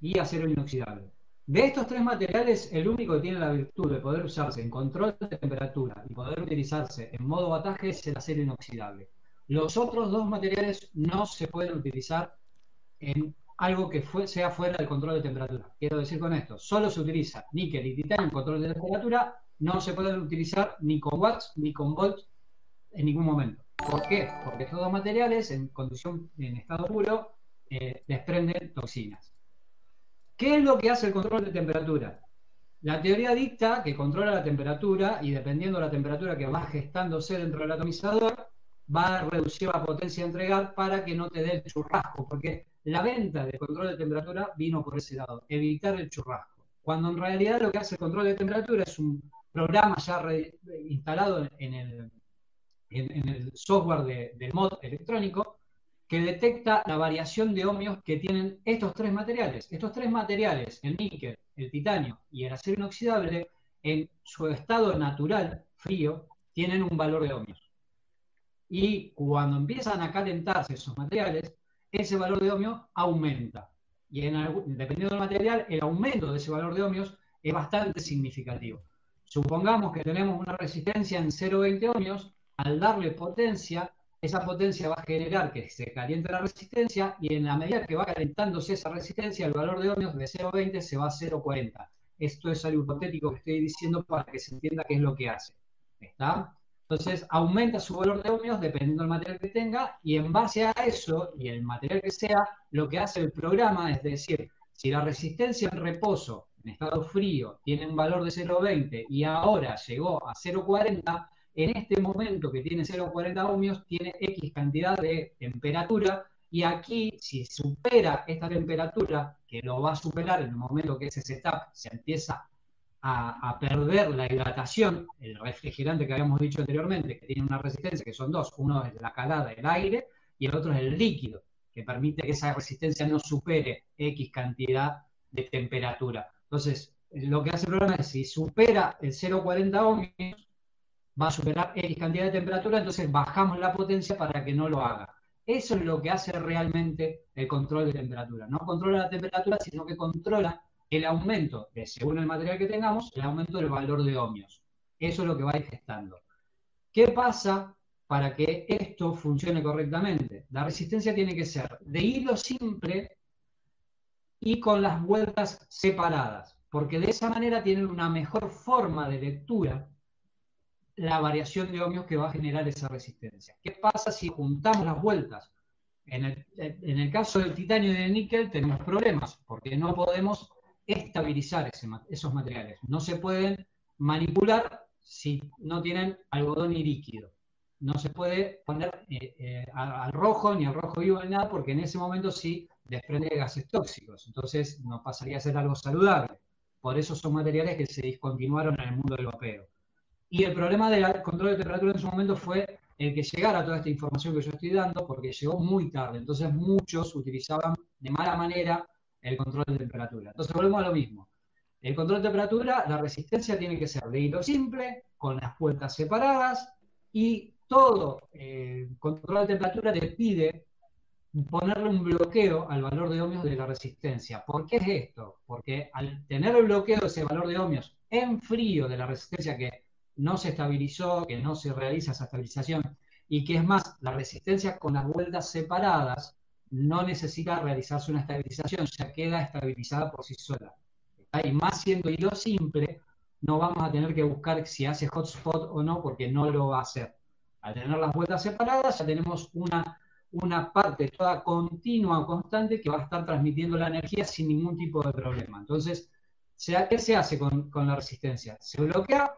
y acero inoxidable. De estos tres materiales, el único que tiene la virtud de poder usarse en control de temperatura y poder utilizarse en modo bataje es el acero inoxidable. Los otros dos materiales no se pueden utilizar en algo que sea fuera del control de temperatura. Quiero decir con esto, solo se utiliza níquel y titanio en control de temperatura, no se pueden utilizar ni con watts ni con volts en ningún momento. ¿Por qué? Porque estos dos materiales en condición en estado puro eh, desprenden toxinas. ¿Qué es lo que hace el control de temperatura? La teoría dicta que controla la temperatura y dependiendo de la temperatura que va gestándose dentro del atomizador, va a reducir la potencia a entregar para que no te dé el churrasco, porque la venta de control de temperatura vino por ese lado, evitar el churrasco. Cuando en realidad lo que hace el control de temperatura es un programa ya instalado en, el software del mod electrónico que detecta la variación de ohmios que tienen estos tres materiales. Estos tres materiales, el níquel, el titanio y el acero inoxidable, en su estado natural, frío, tienen un valor de ohmios. Y cuando empiezan a calentarse esos materiales, ese valor de ohmios aumenta. Y en dependiendo del material, el aumento de ese valor de ohmios es bastante significativo. Supongamos que tenemos una resistencia en 0,20 ohmios, al darle potencia, esa potencia va a generar que se caliente la resistencia y en la medida que va calentándose esa resistencia, el valor de ohmios de 0,20 se va a 0,40. Esto es algo hipotético que estoy diciendo para que se entienda qué es lo que hace. ¿Está? Entonces aumenta su valor de ohmios dependiendo del material que tenga y en base a eso y el material que sea, lo que hace el programa es decir, si la resistencia en reposo en estado frío tiene un valor de 0,20 y ahora llegó a 0,40, en este momento que tiene 0,40 ohmios tiene X cantidad de temperatura y aquí si supera esta temperatura, que lo va a superar en el momento que ese setup se empieza a, perder la hidratación, el refrigerante que habíamos dicho anteriormente, que tiene una resistencia, que son dos, uno es la calada del aire y el otro es el líquido, que permite que esa resistencia no supere X cantidad de temperatura. Entonces, lo que hace el programa es, si supera el 0,40 ohmios, va a superar X cantidad de temperatura, entonces bajamos la potencia para que no lo haga. Eso es lo que hace realmente el control de temperatura. No controla la temperatura, sino que controla el aumento, de, según el material que tengamos, el aumento del valor de ohmios. Eso es lo que va a ir gestando. ¿Qué pasa para que esto funcione correctamente? La resistencia tiene que ser de hilo simple y con las vueltas separadas, porque de esa manera tienen una mejor forma de lectura la variación de ohmios que va a generar esa resistencia. ¿Qué pasa si juntamos las vueltas? En el, caso del titanio y del níquel tenemos problemas, porque no podemos estabilizar esos materiales. No se pueden manipular si no tienen algodón y líquido. No se puede poner eh, eh, al rojo ni al rojo vivo ni nada, porque en ese momento sí desprende gases tóxicos. Entonces no pasaría a ser algo saludable. Por eso son materiales que se discontinuaron en el mundo del vapeo. Y el problema del control de temperatura en su momento fue el que llegara toda esta información que yo estoy dando, porque llegó muy tarde. Entonces muchos utilizaban de mala manera el control de temperatura. Entonces volvemos a lo mismo. El control de temperatura, la resistencia tiene que ser de hilo simple, con las puertas separadas, y todo eh, control de temperatura te pide ponerle un bloqueo al valor de ohmios de la resistencia. ¿Por qué es esto? Porque al tener el bloqueo de ese valor de ohmios en frío de la resistencia que no se estabilizó, que no se realiza esa estabilización, y que es más, la resistencia con las vueltas separadas no necesita realizarse una estabilización, ya queda estabilizada por sí sola. Y más siendo hilo simple, no vamos a tener que buscar si hace hotspot o no, porque no lo va a hacer. Al tener las vueltas separadas, ya tenemos una, una parte toda continua, constante, que va a estar transmitiendo la energía sin ningún tipo de problema. Entonces, ¿qué se hace con, con la resistencia? Se bloquea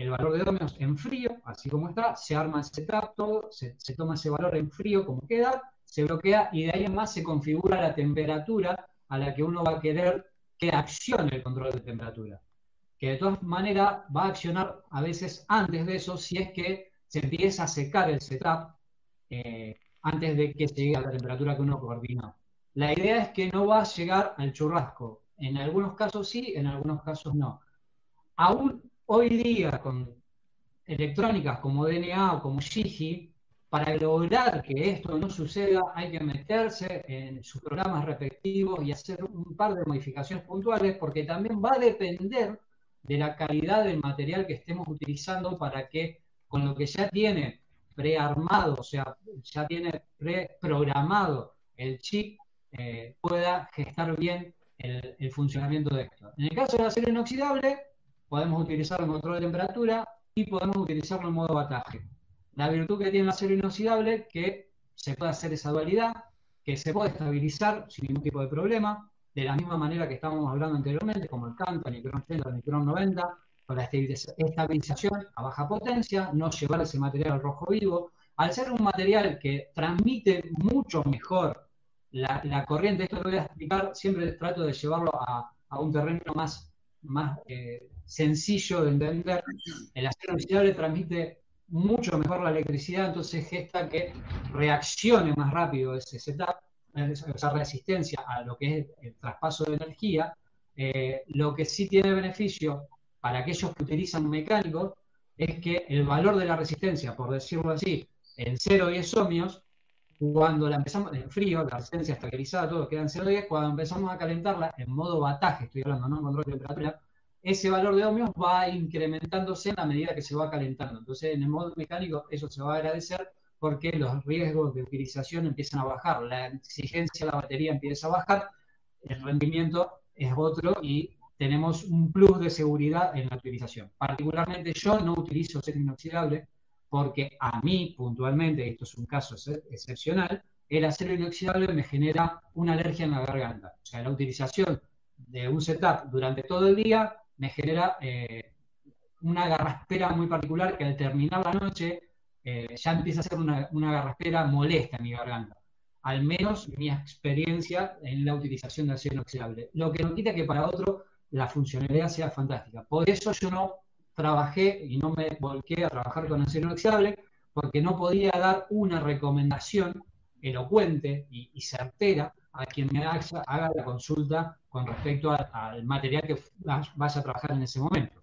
el valor de ohmios en frío, así como está, se arma ese setup, todo, se, toma ese valor en frío como queda, se bloquea y de ahí en más se configura la temperatura a la que uno va a querer que accione el control de temperatura. Que de todas maneras va a accionar a veces antes de eso si es que se empieza a secar el setup eh, antes de que llegue a la temperatura que uno coordinó. La idea es que no va a llegar al churrasco. En algunos casos sí, en algunos casos no. Aún Hoy día, con electrónicas como DNA o como Gigi, para lograr que esto no suceda, hay que meterse en sus programas respectivos y hacer un par de modificaciones puntuales, porque también va a depender de la calidad del material que estemos utilizando para que con lo que ya tiene prearmado, o sea, ya tiene preprogramado el chip, eh, pueda gestar bien el, el, funcionamiento de esto. En el caso del acero inoxidable, podemos utilizarlo en control de temperatura y podemos utilizarlo en modo bataje. La virtud que tiene el acero inoxidable que se puede hacer esa dualidad, que se puede estabilizar sin ningún tipo de problema, de la misma manera que estábamos hablando anteriormente, como el canto, el Nicron 80, el Nicron 90, con la estabilización a baja potencia, no llevar ese material al rojo vivo. Al ser un material que transmite mucho mejor la, corriente, esto lo voy a explicar, siempre trato de llevarlo a, a un terreno más más eh, sencillo de entender. El acero inoxidable transmite mucho mejor la electricidad, entonces gesta que reaccione más rápido ese setup, esa resistencia a lo que es el traspaso de energía. Eh, lo que sí tiene beneficio para aquellos que utilizan un mecánico es que el valor de la resistencia, por decirlo así, en 0,10 ohmios, cuando la empezamos en frío, la resistencia estabilizada, todo queda en 0,10, cuando empezamos a calentarla en modo bataje, estoy hablando, no en control de temperatura, ese valor de ohmios va incrementándose a medida que se va calentando. Entonces, en el modo mecánico, eso se va a agradecer porque los riesgos de utilización empiezan a bajar, la exigencia de la batería empieza a bajar, el rendimiento es otro y tenemos un plus de seguridad en la utilización. Particularmente yo no utilizo acero inoxidable porque a mí puntualmente, esto es un caso excepcional, el acero inoxidable me genera una alergia en la garganta. O sea, la utilización de un setup durante todo el día me genera eh, una garraspera muy particular que al terminar la noche eh, ya empieza a ser una, una, garraspera molesta en mi garganta. Al menos mi experiencia en la utilización de acero inoxidable. Lo que no quita que para otro la funcionalidad sea fantástica. Por eso yo no trabajé y no me volqué a trabajar con acero inoxidable, porque no podía dar una recomendación elocuente y, certera a quien me haga, la consulta con respecto al material que vaya a trabajar en ese momento.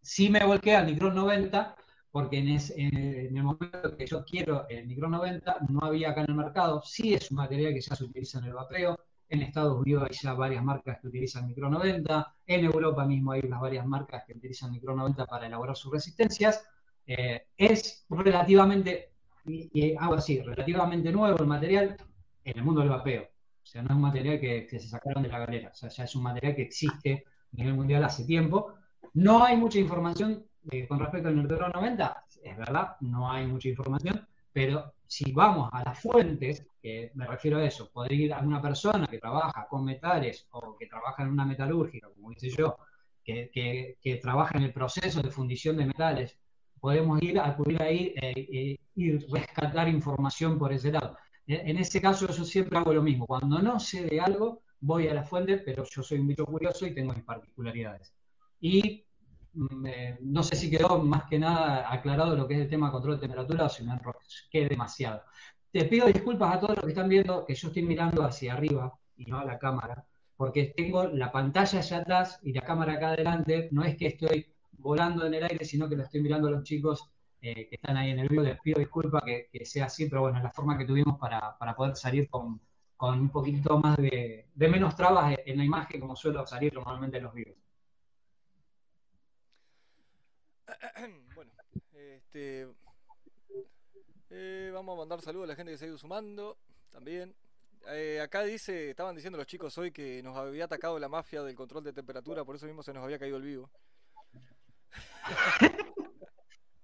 Sí me volqué al Micron 90, porque en, el momento que yo quiero el Micron 90 no había acá en el mercado, sí es un material que ya se utiliza en el vapeo, en Estados Unidos hay ya varias marcas que utilizan Micro 90. En Europa mismo hay unas varias marcas que utilizan Micro 90 para elaborar sus resistencias. Eh, es relativamente, y, así, relativamente nuevo el material en el mundo del vapeo. O sea, no es un material que, se sacaron de la galera. O sea, ya es un material que existe a nivel mundial hace tiempo. No hay mucha información eh, con respecto al Micro 90. Es verdad, no hay mucha información pero si vamos a las fuentes, que me refiero a eso, podría ir a una persona que trabaja con metales o que trabaja en una metalúrgica, como dice yo, que, que, trabaja en el proceso de fundición de metales, podemos ir a acudir ahí eh, eh, y rescatar información por ese lado. En ese caso yo siempre hago lo mismo. Cuando no sé de algo, voy a la fuente, pero yo soy un bicho curioso y tengo mis particularidades. Y no sé si quedó más que nada aclarado lo que es el tema de control de temperatura o si me enrosqué demasiado. Te pido disculpas a todos los que están viendo que yo estoy mirando hacia arriba y no a la cámara, porque tengo la pantalla allá atrás y la cámara acá adelante. No es que estoy volando en el aire, sino que lo estoy mirando a los chicos eh, que están ahí en el video. Les pido disculpas que, sea así, pero bueno, es la forma que tuvimos para, poder salir con, un poquito más de, de menos trabas en la imagen, como suelo salir normalmente en los videos. *clears throat* bueno, este, eh, vamos a mandar saludos a la gente que se ha ido sumando también. Eh, acá dice, estaban diciendo los chicos hoy que nos había atacado la mafia del control de temperatura, por eso mismo se nos había caído el vivo. *laughs*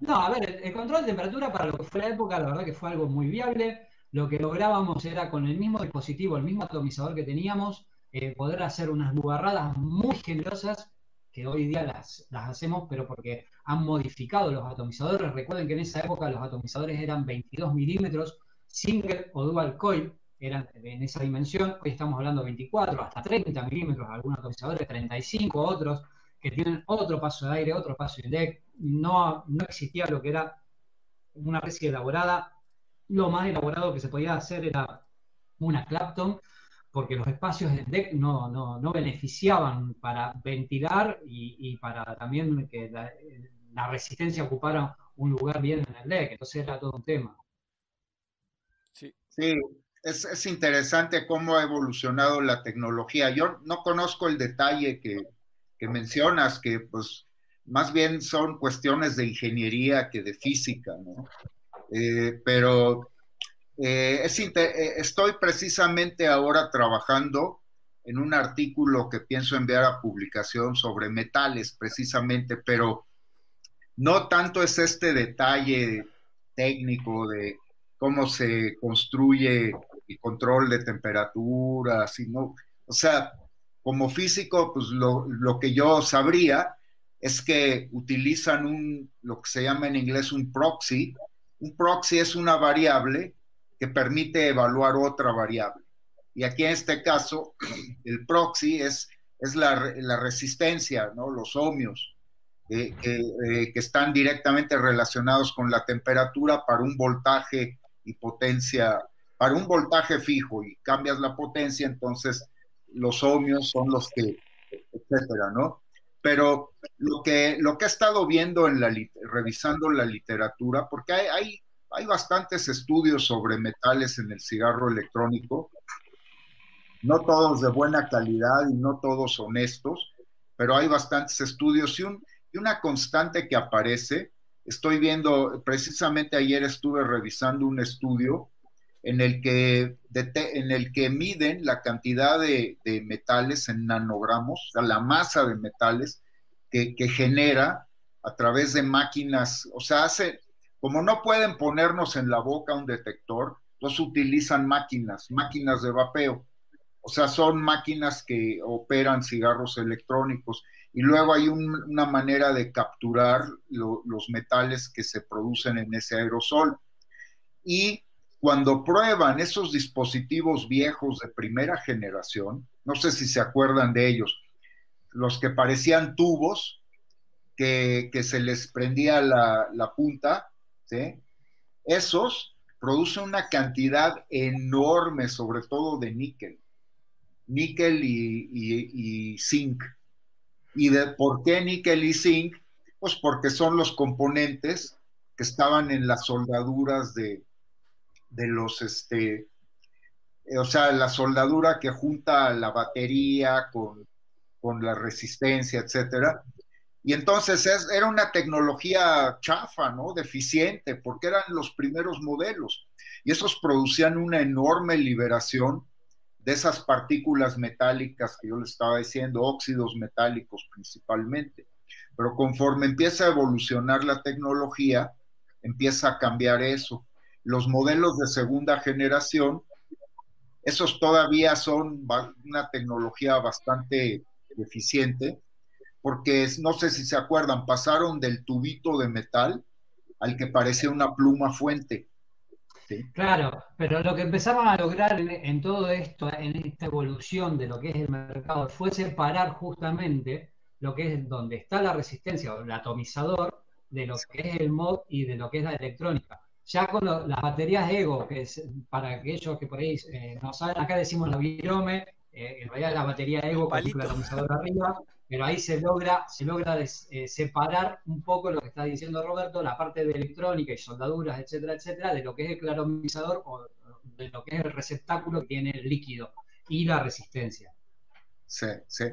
No, a ver, el, control de temperatura para lo que fue la época, la verdad que fue algo muy viable. Lo que lográbamos era con el mismo dispositivo, el mismo atomizador que teníamos, eh, poder hacer unas bugarradas muy generosas que hoy día las, las hacemos, pero porque han modificado los atomizadores. Recuerden que en esa época los atomizadores eran 22 milímetros, single o dual coil, eran en esa dimensión. Hoy estamos hablando de 24, hasta 30 milímetros, algunos atomizadores, 35 otros, que tienen otro paso de aire, otro paso de deck. No, no existía lo que era una resi elaborada. Lo más elaborado que se podía hacer era una Clapton, porque los espacios del deck no, no, no beneficiaban para ventilar y, para también que la, resistencia ocupara un lugar bien en el deck, entonces era todo un tema. Sí, sí es, es, interesante cómo ha evolucionado la tecnología. Yo no conozco el detalle que, que mencionas, que pues más bien son cuestiones de ingeniería que de física, ¿no? Eh, pero eh, eh, estoy precisamente ahora trabajando en un artículo que pienso enviar a publicación sobre metales, precisamente, pero no tanto es este detalle técnico de cómo se construye el control de temperatura, sino, o sea, como físico, pues lo, que yo sabría es que utilizan un, lo que se llama en inglés un proxy. Un proxy es una variable que permite evaluar otra variable. Y aquí en este caso, *clears throat* el proxy es, es la, la resistencia, ¿no? los ohmios, eh, que están directamente relacionados con la temperatura para un voltaje y potencia, para un voltaje fijo y cambias la potencia, entonces los ohmios son los que, etcétera, ¿no? Pero lo que, lo que he estado viendo en la, revisando la literatura, porque hay, hay hay bastantes estudios sobre metales en el cigarro electrónico, no todos de buena calidad y no todos honestos, pero hay bastantes estudios y, una constante que aparece. Estoy viendo, precisamente ayer estuve revisando un estudio en el que, en el que miden la cantidad de, metales en nanogramos, o sea, la masa de metales que, genera a través de máquinas, o sea, hace, Como no pueden ponernos en la boca un detector, entonces utilizan máquinas, máquinas de vapeo. O sea, son máquinas que operan cigarros electrónicos. Y luego hay un, una manera de capturar lo, los metales que se producen en ese aerosol. Y cuando prueban esos dispositivos viejos de primera generación, no sé si se acuerdan de ellos, los que parecían tubos, que, se les prendía la, punta, ¿sí? esos producen una cantidad enorme, sobre todo de níquel, níquel y zinc. ¿Y de por qué níquel y zinc? Pues porque son los componentes que estaban en las soldaduras de, de los, este, o sea, la soldadura que junta la batería con, con la resistencia, etcétera. Y entonces es, era una tecnología chafa, ¿no? Deficiente, porque eran los primeros modelos. Y esos producían una enorme liberación de esas partículas metálicas que yo les estaba diciendo, óxidos metálicos principalmente. Pero conforme empieza a evolucionar la tecnología, empieza a cambiar eso. Los modelos de segunda generación, esos todavía son una tecnología bastante deficiente, porque no sé si se acuerdan, pasaron del tubito de metal al que parecía una pluma fuente. Claro, pero lo que empezaron a lograr en, en, todo esto, en esta evolución de lo que es el mercado, fue separar justamente lo que es donde está la resistencia o el atomizador de lo que es el mod y de lo que es la electrónica. Ya con lo, las baterías Ego, que es para aquellos que por ahí eh, no saben, acá decimos la virome, eh, en realidad la batería Ego con el atomizador arriba, pero ahí se logra, se logra des, eh, separar un poco lo que está diciendo Roberto, la parte de electrónica y soldaduras, etcétera, etcétera, de lo que es el claromizador o de lo que es el receptáculo que tiene el líquido y la resistencia. Sí, sí.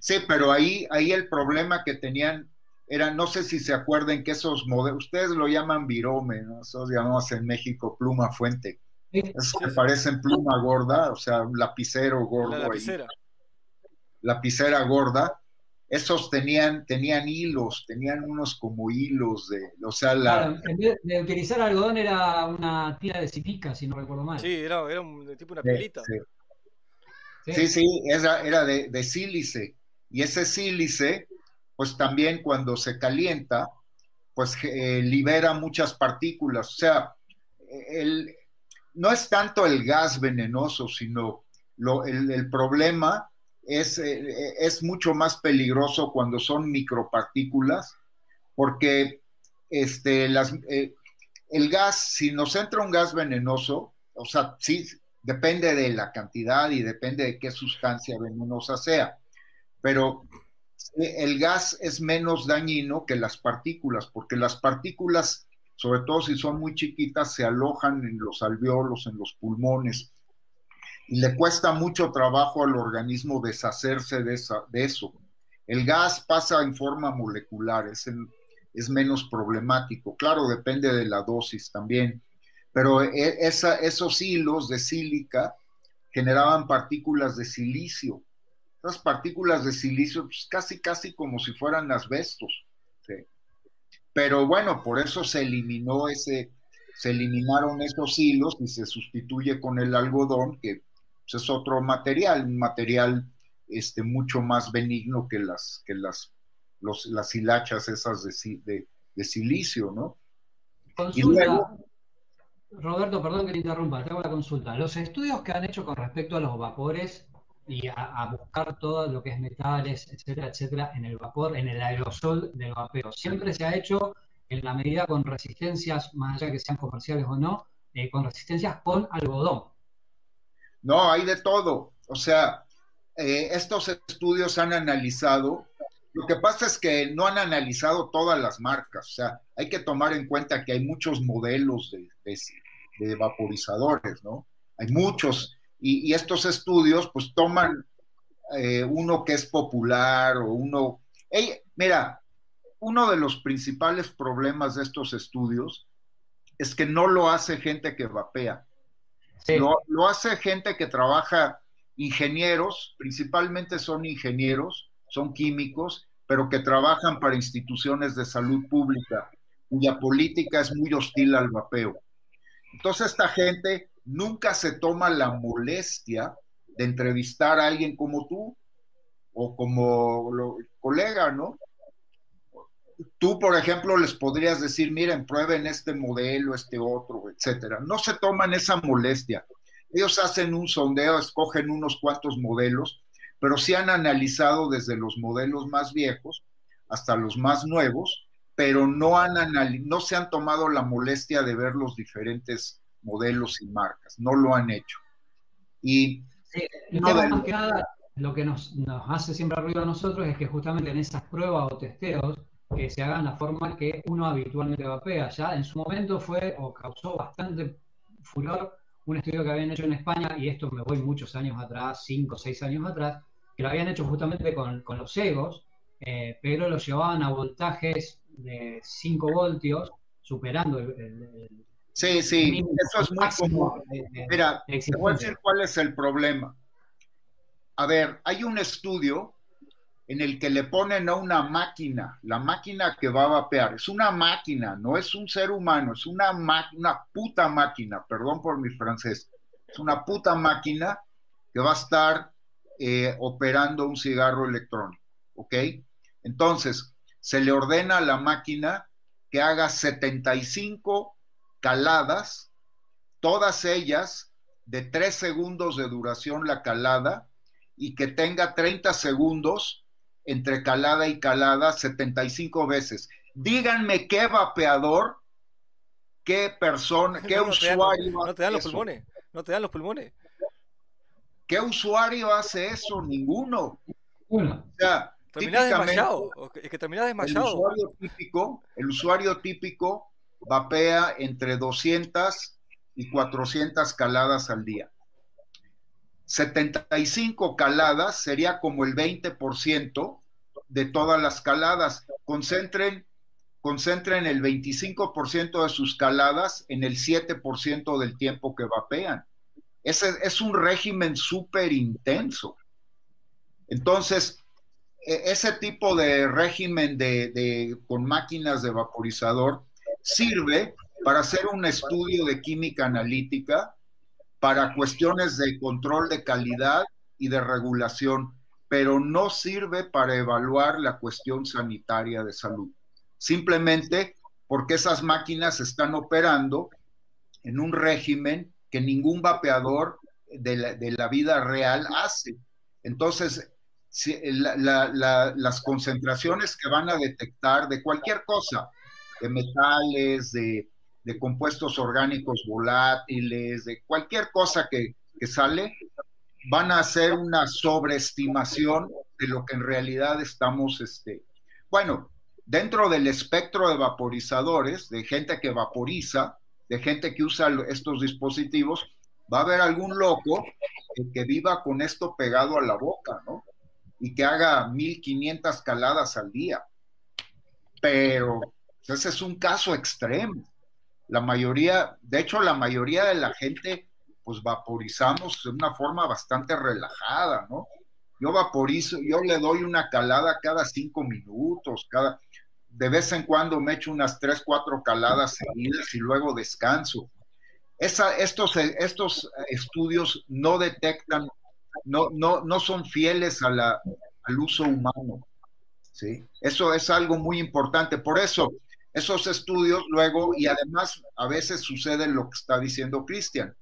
Sí, pero ahí, ahí el problema que tenían era, no sé si se acuerden que esos modelos, ustedes lo llaman virome, ¿no? nosotros llamamos en México pluma fuente. Esos que parecen pluma gorda, o sea, un lapicero gordo. La lapicera. Ahí, lapicera gorda. Esos tenían, tenían hilos, tenían unos como hilos de, o sea, la... Claro, en vez de utilizar algodón era una tira de silica, si no recuerdo mal. Sí, era, era un, tipo una pelita. Sí, sí, sí, sí era, era de, de sílice. Y ese sílice, pues también cuando se calienta, pues eh, libera muchas partículas. O sea, el, no es tanto el gas venenoso, sino lo, el, problema es, eh, es, mucho más peligroso cuando son micropartículas, porque este, las, eh, el gas, si nos entra un gas venenoso, o sea, sí, depende de la cantidad y depende de qué sustancia venenosa sea, pero el gas es menos dañino que las partículas, porque las partículas, sobre todo si son muy chiquitas, se alojan en los alveolos, en los pulmones, y le cuesta mucho trabajo al organismo deshacerse de, esa, de eso. El gas pasa en forma molecular, es, menos problemático. Claro, depende de la dosis también, pero esa, esos hilos de sílica generaban partículas de silicio esas partículas de silicio, pues casi, casi como si fueran asbestos. ¿sí? Pero bueno, por eso se eliminó ese, se eliminaron esos hilos y se sustituye con el algodón, que pues, es otro material, un material este, mucho más benigno que las, que las, los, las hilachas esas de, de, de silicio, ¿no? Consulta. Y luego, Roberto, perdón que te interrumpa, te hago la consulta. Los estudios que han hecho con respecto a los vapores y a, buscar todo lo que es metales, etcétera, etcétera, en el vapor, en el aerosol del vapeo. Siempre se ha hecho en la medida con resistencias, más allá que sean comerciales o no, eh, con resistencias con algodón. No, hay de todo. O sea, eh, estos estudios han analizado. Lo que pasa es que no han analizado todas las marcas. O sea, hay que tomar en cuenta que hay muchos modelos de, de, de vaporizadores, ¿no? Hay muchos y, y estos estudios pues toman eh, uno que es popular o uno... Hey, mira, uno de los principales problemas de estos estudios es que no lo hace gente que vapea. Sí. Lo, lo, hace gente que trabaja, ingenieros, principalmente son ingenieros, son químicos, pero que trabajan para instituciones de salud pública, cuya política es muy hostil al vapeo. Entonces esta gente nunca se toma la molestia de entrevistar a alguien como tú o como colega, ¿no? Tú, por ejemplo, les podrías decir, miren, prueben este modelo, este otro, etcétera. No se toman esa molestia. Ellos hacen un sondeo, escogen unos cuantos modelos, pero sí han analizado desde los modelos más viejos hasta los más nuevos, pero no, han no se han tomado la molestia de ver los diferentes modelos y marcas, no lo han hecho. Y lo que nos, hace siempre ruido a nosotros es que justamente en esas pruebas o testeos que se hagan la forma que uno habitualmente vapea. Ya en su momento fue o causó bastante furor un estudio que habían hecho en España, y esto me voy muchos años atrás, cinco o seis años atrás, que lo habían hecho justamente con, los egos, eh, pero lo llevaban a voltajes de 5 voltios, superando el, Sí, sí, eso es muy común. Mira, te voy a decir cuál es el problema. A ver, hay un estudio en el que le ponen a una máquina, la máquina que va a vapear, es una máquina, no es un ser humano, es una, una puta máquina, perdón por mi francés, es una puta máquina que va a estar eh, operando un cigarro electrónico, ¿ok? Entonces, se le ordena a la máquina que haga 75 caladas, todas ellas de 3 segundos de duración la calada y que tenga 30 segundos entre calada y calada 75 veces. Díganme qué vapeador, qué persona, *laughs* qué usuario. no te dan los pulmones, no te dan los pulmones. ¿Qué usuario hace eso? Ninguno. O sea, terminás desmayado. Es que terminás desmayado. El usuario típico, el usuario típico vapea entre 200 y 400 caladas al día. 75 caladas sería como el 20% de todas las caladas. Concentren, concentren el 25% de sus caladas en el 7% del tiempo que vapean. Ese es un régimen súper intenso. Entonces, e, ese tipo de régimen de, con máquinas de vaporizador sirve para hacer un estudio de química analítica para cuestiones de control de calidad y de regulación, pero no sirve para evaluar la cuestión sanitaria de salud. Simplemente porque esas máquinas están operando en un régimen que ningún vapeador de la, vida real hace. Entonces, las concentraciones que van a detectar de cualquier cosa, de metales, de, compuestos orgánicos volátiles, de cualquier cosa que, sale, van a hacer una sobreestimación de lo que en realidad estamos, este, bueno, dentro del espectro de vaporizadores, de gente que vaporiza, de gente que usa estos dispositivos, va a haber algún loco que, viva con esto pegado a la boca, ¿no? Y que haga 1500 caladas al día. Pero ese es un caso extremo. La mayoría, de hecho, la mayoría de la gente, pues vaporizamos de una forma bastante relajada, ¿no? Yo vaporizo, yo le doy una calada cada cinco minutos, cada, de vez en cuando me echo unas tres, cuatro caladas seguidas y luego descanso. Esa, estos, estos estudios no detectan, no, no, no son fieles al uso humano. ¿sí? Eso es algo muy importante. Por eso, esos estudios luego, y además a veces sucede lo que está diciendo Cristian,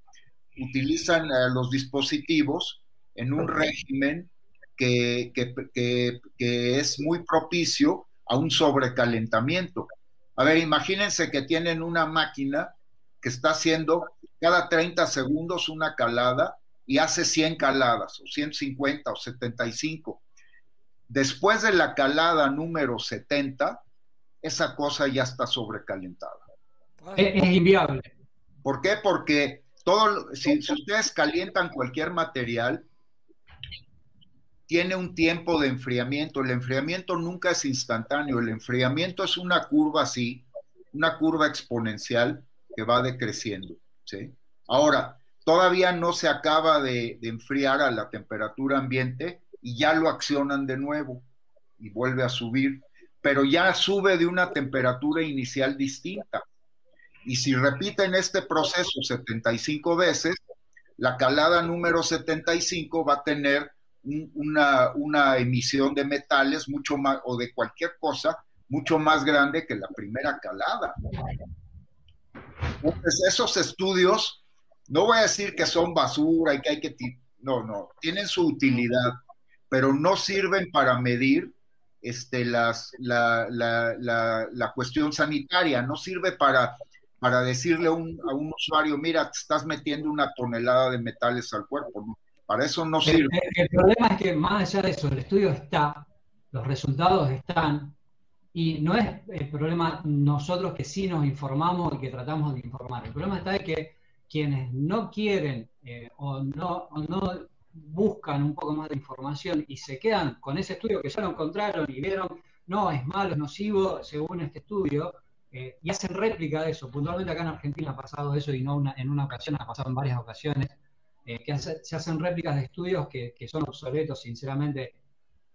utilizan eh, los dispositivos en un régimen que, que, es muy propicio a un sobrecalentamiento. A ver, imagínense que tienen una máquina que está haciendo cada 30 segundos una calada y hace 100 caladas, o 150 o 75. Después de la calada número 70, esa cosa ya está sobrecalentada. Es, inviable. ¿Por qué? Porque todo, si, ustedes calientan cualquier material, tiene un tiempo de enfriamiento. El enfriamiento nunca es instantáneo. El enfriamiento es una curva así, una curva exponencial que va decreciendo. ¿sí? Ahora, todavía no se acaba de, de, enfriar a la temperatura ambiente y ya lo accionan de nuevo y vuelve a subir pero ya sube de una temperatura inicial distinta. Y si repiten este proceso 75 veces, la calada número 75 va a tener una, una emisión de metales mucho más, o de cualquier cosa, mucho más grande que la primera calada. Entonces, esos estudios, no voy a decir que son basura y que hay que... No, no, tienen su utilidad, pero no sirven para medir este, las, la, la, la, la cuestión sanitaria, no sirve para, para decirle a un, a un, usuario, mira, te estás metiendo una tonelada de metales al cuerpo. Para eso no sirve. El, el, problema es que más allá de eso, el estudio está, los resultados están, y no es el problema nosotros que sí nos informamos y que tratamos de informar. El problema está en que quienes no quieren eh, o, no, o no buscan un poco más de información y se quedan con ese estudio que ya lo encontraron y vieron, no, es malo, es nocivo, según este estudio, eh, y hacen réplica de eso. Puntualmente acá en Argentina ha pasado eso y no una, en una ocasión, ha pasado en varias ocasiones, eh, que se hacen réplicas de estudios que, que, son obsoletos, sinceramente,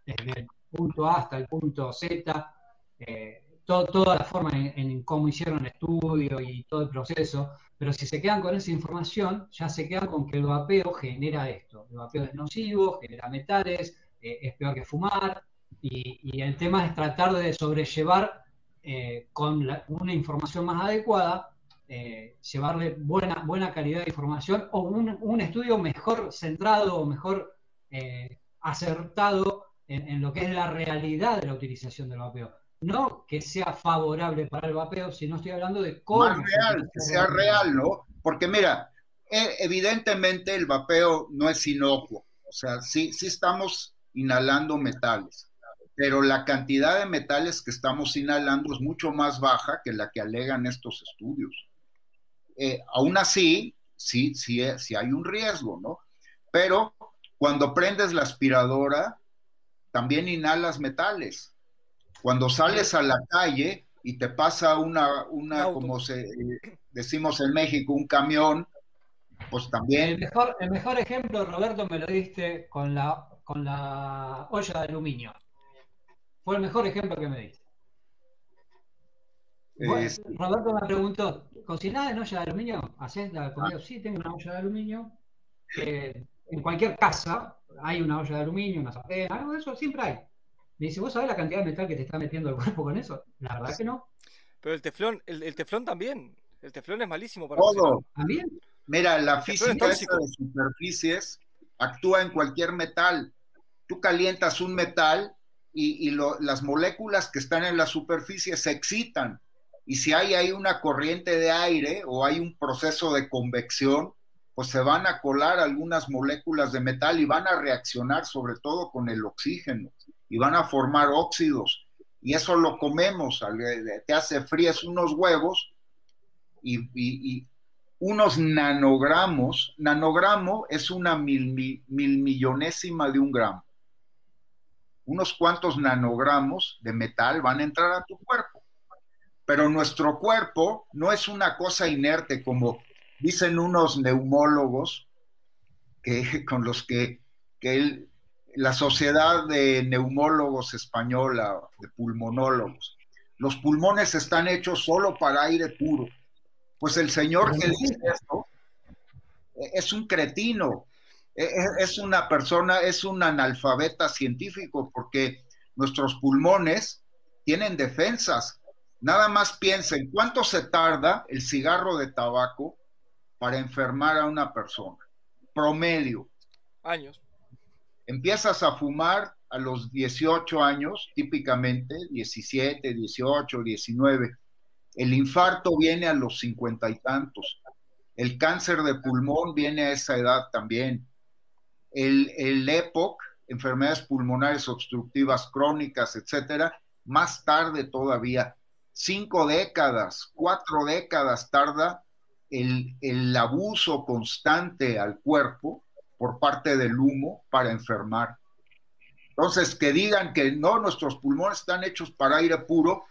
desde el punto A hasta el punto Z, eh, todo, toda la forma en, cómo hicieron el estudio y todo el proceso, pero si se quedan con esa información, ya se quedan con que el vapeo genera esto. El vapeo es nocivo, genera metales, eh, es peor que fumar, y, el tema es tratar de sobrellevar eh, con una información más adecuada, eh, llevarle buena, buena calidad de información o un, un estudio mejor centrado o mejor acertado en lo que es la realidad de la utilización del vapeo no que sea favorable para el vapeo, sino estoy hablando de cómo... Más real, que sea real, ¿no? Porque mira, evidentemente el vapeo no es inocuo, o sea, sí, sí estamos inhalando metales, pero la cantidad de metales que estamos inhalando es mucho más baja que la que alegan estos estudios. Eh, aún así, sí, sí, sí hay un riesgo, ¿no? Pero cuando prendes la aspiradora, también inhalas metales cuando sales a la calle y te pasa una, una como se, eh, decimos en México, un camión, pues también... El mejor, el mejor ejemplo, Roberto, me lo diste con la, con la olla de aluminio. Fue el mejor ejemplo que me diste. Bueno, Roberto me preguntó, ¿cocinás en olla de aluminio? ¿Hacés la comida? Ah. Sí, tengo una olla de aluminio. Eh, en cualquier casa hay una olla de aluminio, una sartén, algo de eso siempre hay. Me dice, ¿vos sabés la cantidad de metal que te está metiendo el cuerpo con eso? La verdad que no. Pero el teflón, el, el teflón también. El teflón es malísimo para Todo. ¿También? Mira, la física de superficies actúa en cualquier metal. Tú calientas un metal y, y lo, las moléculas que están en la superficie se excitan. Y si hay ahí una corriente de aire o hay un proceso de convección, pues se van a colar algunas moléculas de metal y van a reaccionar sobre todo con el oxígeno y van a formar óxidos. Y eso lo comemos, te hace frías unos huevos y, unos nanogramos. Nanogramo es una mil, mil, mil millonésima de un gramo. Unos cuantos nanogramos de metal van a entrar a tu cuerpo. Pero nuestro cuerpo no es una cosa inerte como dicen unos neumólogos que, *laughs* con los que, que él, la Sociedad de Neumólogos Española, de pulmonólogos. Los pulmones están hechos solo para aire puro. Pues el señor que dice esto es un cretino, es una persona, es un analfabeta científico, porque nuestros pulmones tienen defensas. Nada más piensen cuánto se tarda el cigarro de tabaco para enfermar a una persona. Promedio. Años empiezas a fumar a los 18 años, típicamente, 17, 18, 19. El infarto viene a los cincuenta y tantos. El cáncer de pulmón viene a esa edad también. El, el EPOC, enfermedades pulmonares obstructivas crónicas, etcétera, más tarde todavía. Cinco décadas, cuatro décadas tarda el, el abuso constante al cuerpo por parte del humo para enfermar. Entonces, que digan que no, nuestros pulmones están hechos para aire puro,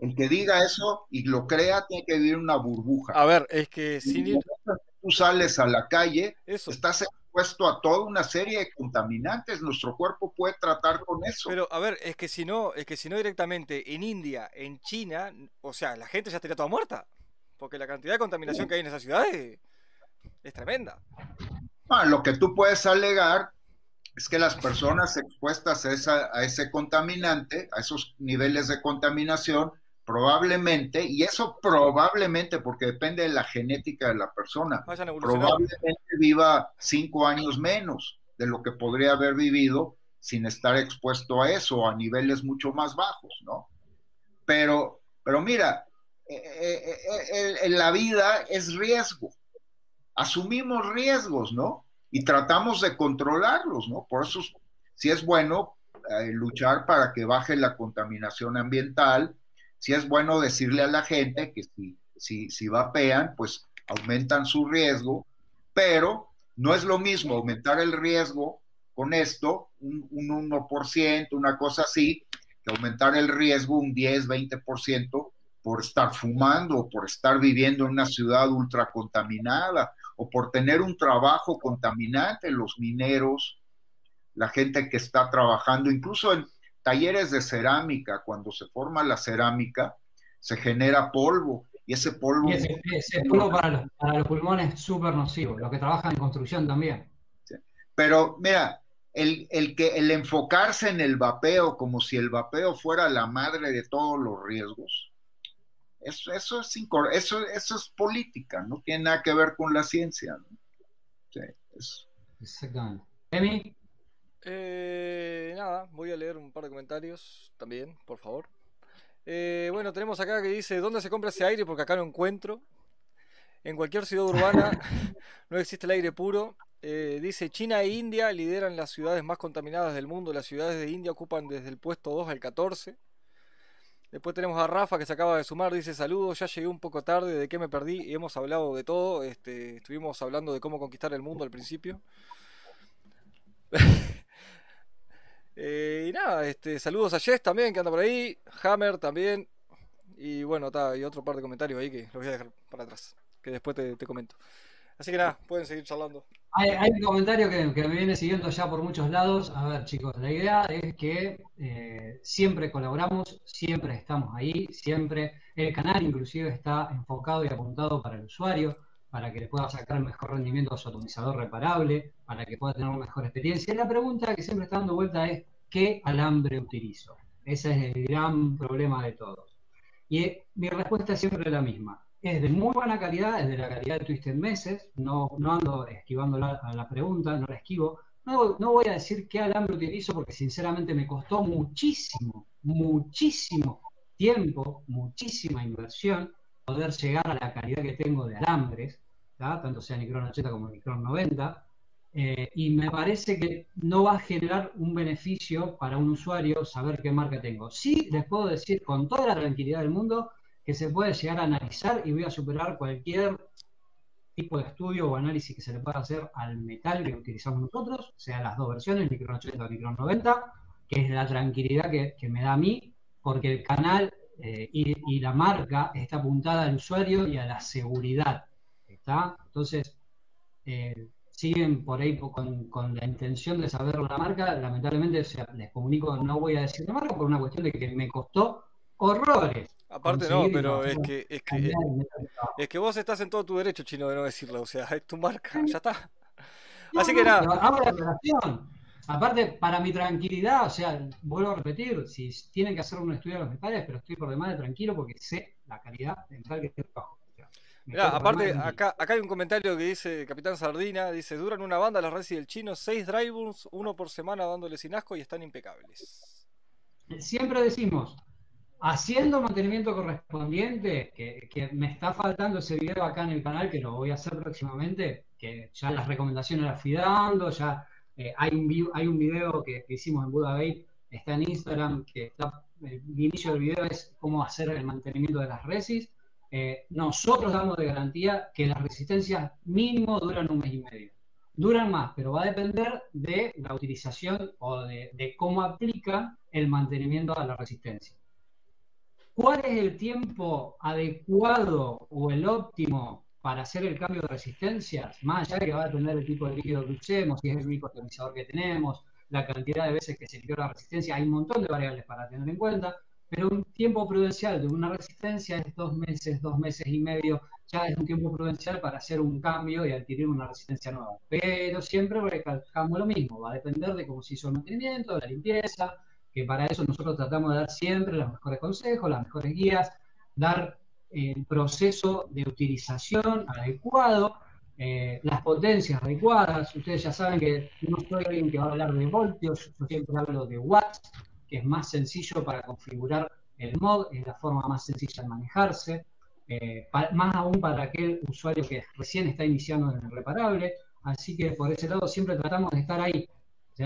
el que diga eso y lo crea tiene que vivir una burbuja. A ver, es que sin ir... Tú sales a la calle, eso. estás expuesto a toda una serie de contaminantes. Nuestro cuerpo puede tratar con eso. Pero a ver, es que si no, es que si no directamente en India, en China, o sea, la gente ya estaría toda muerta. Porque la cantidad de contaminación que hay en esas ciudades es tremenda. Lo que tú puedes alegar es que las personas expuestas a, a ese contaminante, a esos niveles de contaminación, probablemente, y eso probablemente porque depende de la genética de la persona, probablemente viva cinco años menos de lo que podría haber vivido sin estar expuesto a eso, a niveles mucho más bajos, ¿no? Pero, pero mira, eh, eh, eh, en la vida es riesgo. Asumimos riesgos, ¿no? Y tratamos de controlarlos, ¿no? Por eso, si es bueno luchar para que baje la contaminación ambiental, si es bueno decirle a la gente que si, si, si vapean, pues aumentan su riesgo, pero no es lo mismo aumentar el riesgo con esto, un, un 1%, una cosa así, que aumentar el riesgo un 10, 20% por estar fumando o por estar viviendo en una ciudad ultracontaminada o por tener un trabajo contaminante, los mineros, la gente que está trabajando, incluso en, talleres de cerámica, cuando se forma la cerámica, se genera polvo y ese polvo... Y ese, polvo para los, para los pulmones es súper nocivo, los que trabajan en construcción también. Pero mira, el, el, que, el enfocarse en el vapeo como si el vapeo fuera la madre de todos los riesgos, eso, eso, es, eso, eso es política, no tiene nada que ver con la ciencia. ¿no? Sí, Exactamente. Emi. Eh, nada, voy a leer un par de comentarios también, por favor. Eh, bueno, tenemos acá que dice, ¿dónde se compra ese aire? Porque acá no encuentro. En cualquier ciudad urbana *laughs* no existe el aire puro. Eh, dice, China e India lideran las ciudades más contaminadas del mundo. Las ciudades de India ocupan desde el puesto 2 al 14. Después tenemos a Rafa que se acaba de sumar, dice saludos, ya llegué un poco tarde, de qué me perdí y hemos hablado de todo, este, estuvimos hablando de cómo conquistar el mundo al principio. *laughs* Eh, y nada, este, saludos a Jess también, que anda por ahí, Hammer también. Y bueno, está, hay otro par de comentarios ahí que los voy a dejar para atrás, que después te, comento. Así que nada, pueden seguir charlando. Hay, un comentario que, me viene siguiendo ya por muchos lados. A ver, chicos, la idea es que eh, siempre colaboramos, siempre estamos ahí, siempre el canal inclusive está enfocado y apuntado para el usuario para que le pueda sacar mejor rendimiento a su atomizador reparable, para que pueda tener una mejor experiencia. La pregunta que siempre está dando vuelta es, ¿qué alambre utilizo? Ese es el gran problema de todos. Y eh, mi respuesta es siempre la misma. Es de muy buena calidad, es de la calidad de Twisted Meses, no, no ando esquivando la, la pregunta, no la esquivo. No, no voy a decir qué alambre utilizo porque sinceramente me costó muchísimo, muchísimo tiempo, muchísima inversión poder llegar a la calidad que tengo de alambres, tanto sea Nicron 80 como Nicron 90, eh, y me parece que no va a generar un beneficio para un usuario saber qué marca tengo. Sí les puedo decir con toda la tranquilidad del mundo que se puede llegar a analizar y voy a superar cualquier tipo de estudio o análisis que se le pueda hacer al metal que utilizamos nosotros, sea las dos versiones, Nicron 80 o Nicron 90, que es la tranquilidad que, que me da a mí, porque el canal eh, y, la marca está apuntada al usuario y a la seguridad. ¿está? Entonces, eh, siguen por ahí con, la intención de saber la marca. Lamentablemente, les comunico, no voy a decir la marca por una cuestión de que me costó horrores. Aparte no, pero es que, es que, es que vos estás en todo tu derecho, chino, de no decirlo. O sea, *laughs* es tu marca, ya está. Así que nada. Aparte, para mi tranquilidad, o sea, vuelvo a repetir, si tienen que hacer un estudio de los metales, pero estoy por demás de tranquilo porque sé la calidad de metal que estoy bajo. Mirá, aparte, acá, acá hay un comentario que dice Capitán Sardina, dice, duran una banda las Resi del chino, seis drivers, uno por semana dándole sin asco y están impecables. Siempre decimos, haciendo mantenimiento correspondiente, que, me está faltando ese video acá en el canal, que lo voy a hacer próximamente, que ya las recomendaciones las fui dando, ya eh, hay, un, video que, hicimos en Buda Gate, está en Instagram, que está, el inicio del video es cómo hacer el mantenimiento de las resis. Eh, nosotros damos de garantía que las resistencias mínimo duran un mes y medio. Duran más, pero va a depender de la utilización o de, de cómo aplica el mantenimiento a la resistencia. ¿Cuál es el tiempo adecuado o el óptimo para hacer el cambio de resistencias, más allá de que va a depender del tipo de líquido que usemos, si es el único atomizador que tenemos, la cantidad de veces que se limpió la resistencia, hay un montón de variables para tener en cuenta, pero un tiempo prudencial de una resistencia es dos meses, dos meses y medio, ya es un tiempo prudencial para hacer un cambio y adquirir una resistencia nueva. Pero siempre recalcamos lo mismo, va a depender de cómo se hizo el mantenimiento, de la limpieza, que para eso nosotros tratamos de dar siempre los mejores consejos, las mejores guías, dar el proceso de utilización adecuado, eh, las potencias adecuadas. Ustedes ya saben que no soy alguien que va a hablar de voltios, yo siempre hablo de watts, que es más sencillo para configurar el mod, es la forma más sencilla de manejarse, eh, más aún para aquel usuario que recién está iniciando en el reparable. Así que por ese lado siempre tratamos de estar ahí.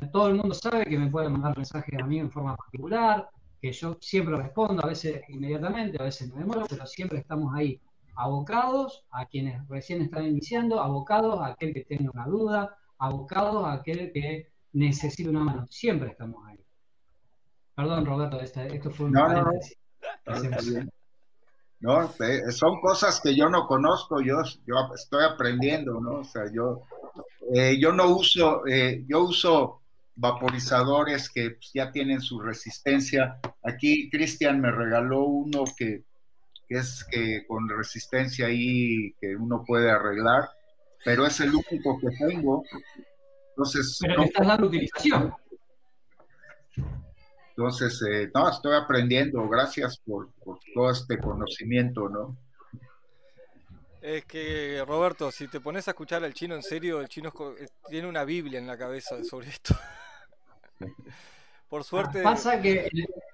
Todo el mundo sabe que me puede mandar mensajes a mí en forma particular, que yo siempre respondo, a veces inmediatamente, a veces me demoro, pero siempre estamos ahí, abocados a quienes recién están iniciando, abocados a aquel que tenga una duda, abocados a aquel que necesite una mano, siempre estamos ahí. Perdón, Roberto, esto fue un no, no, son cosas que yo no conozco, yo, yo estoy aprendiendo, ¿no? O sea, yo, eh, yo no uso, eh, yo uso vaporizadores que pues, ya tienen su resistencia. Aquí Cristian me regaló uno que, es que con resistencia ahí que uno puede arreglar, pero es el único que tengo. Entonces, pero le estás dando utilización. Entonces, eh, no, estoy aprendiendo. Gracias por, por todo este conocimiento, ¿no? Es que, Roberto, si te pones a escuchar al chino en serio, el chino eh, tiene una Biblia en la cabeza sobre esto. Por suerte. Pasa que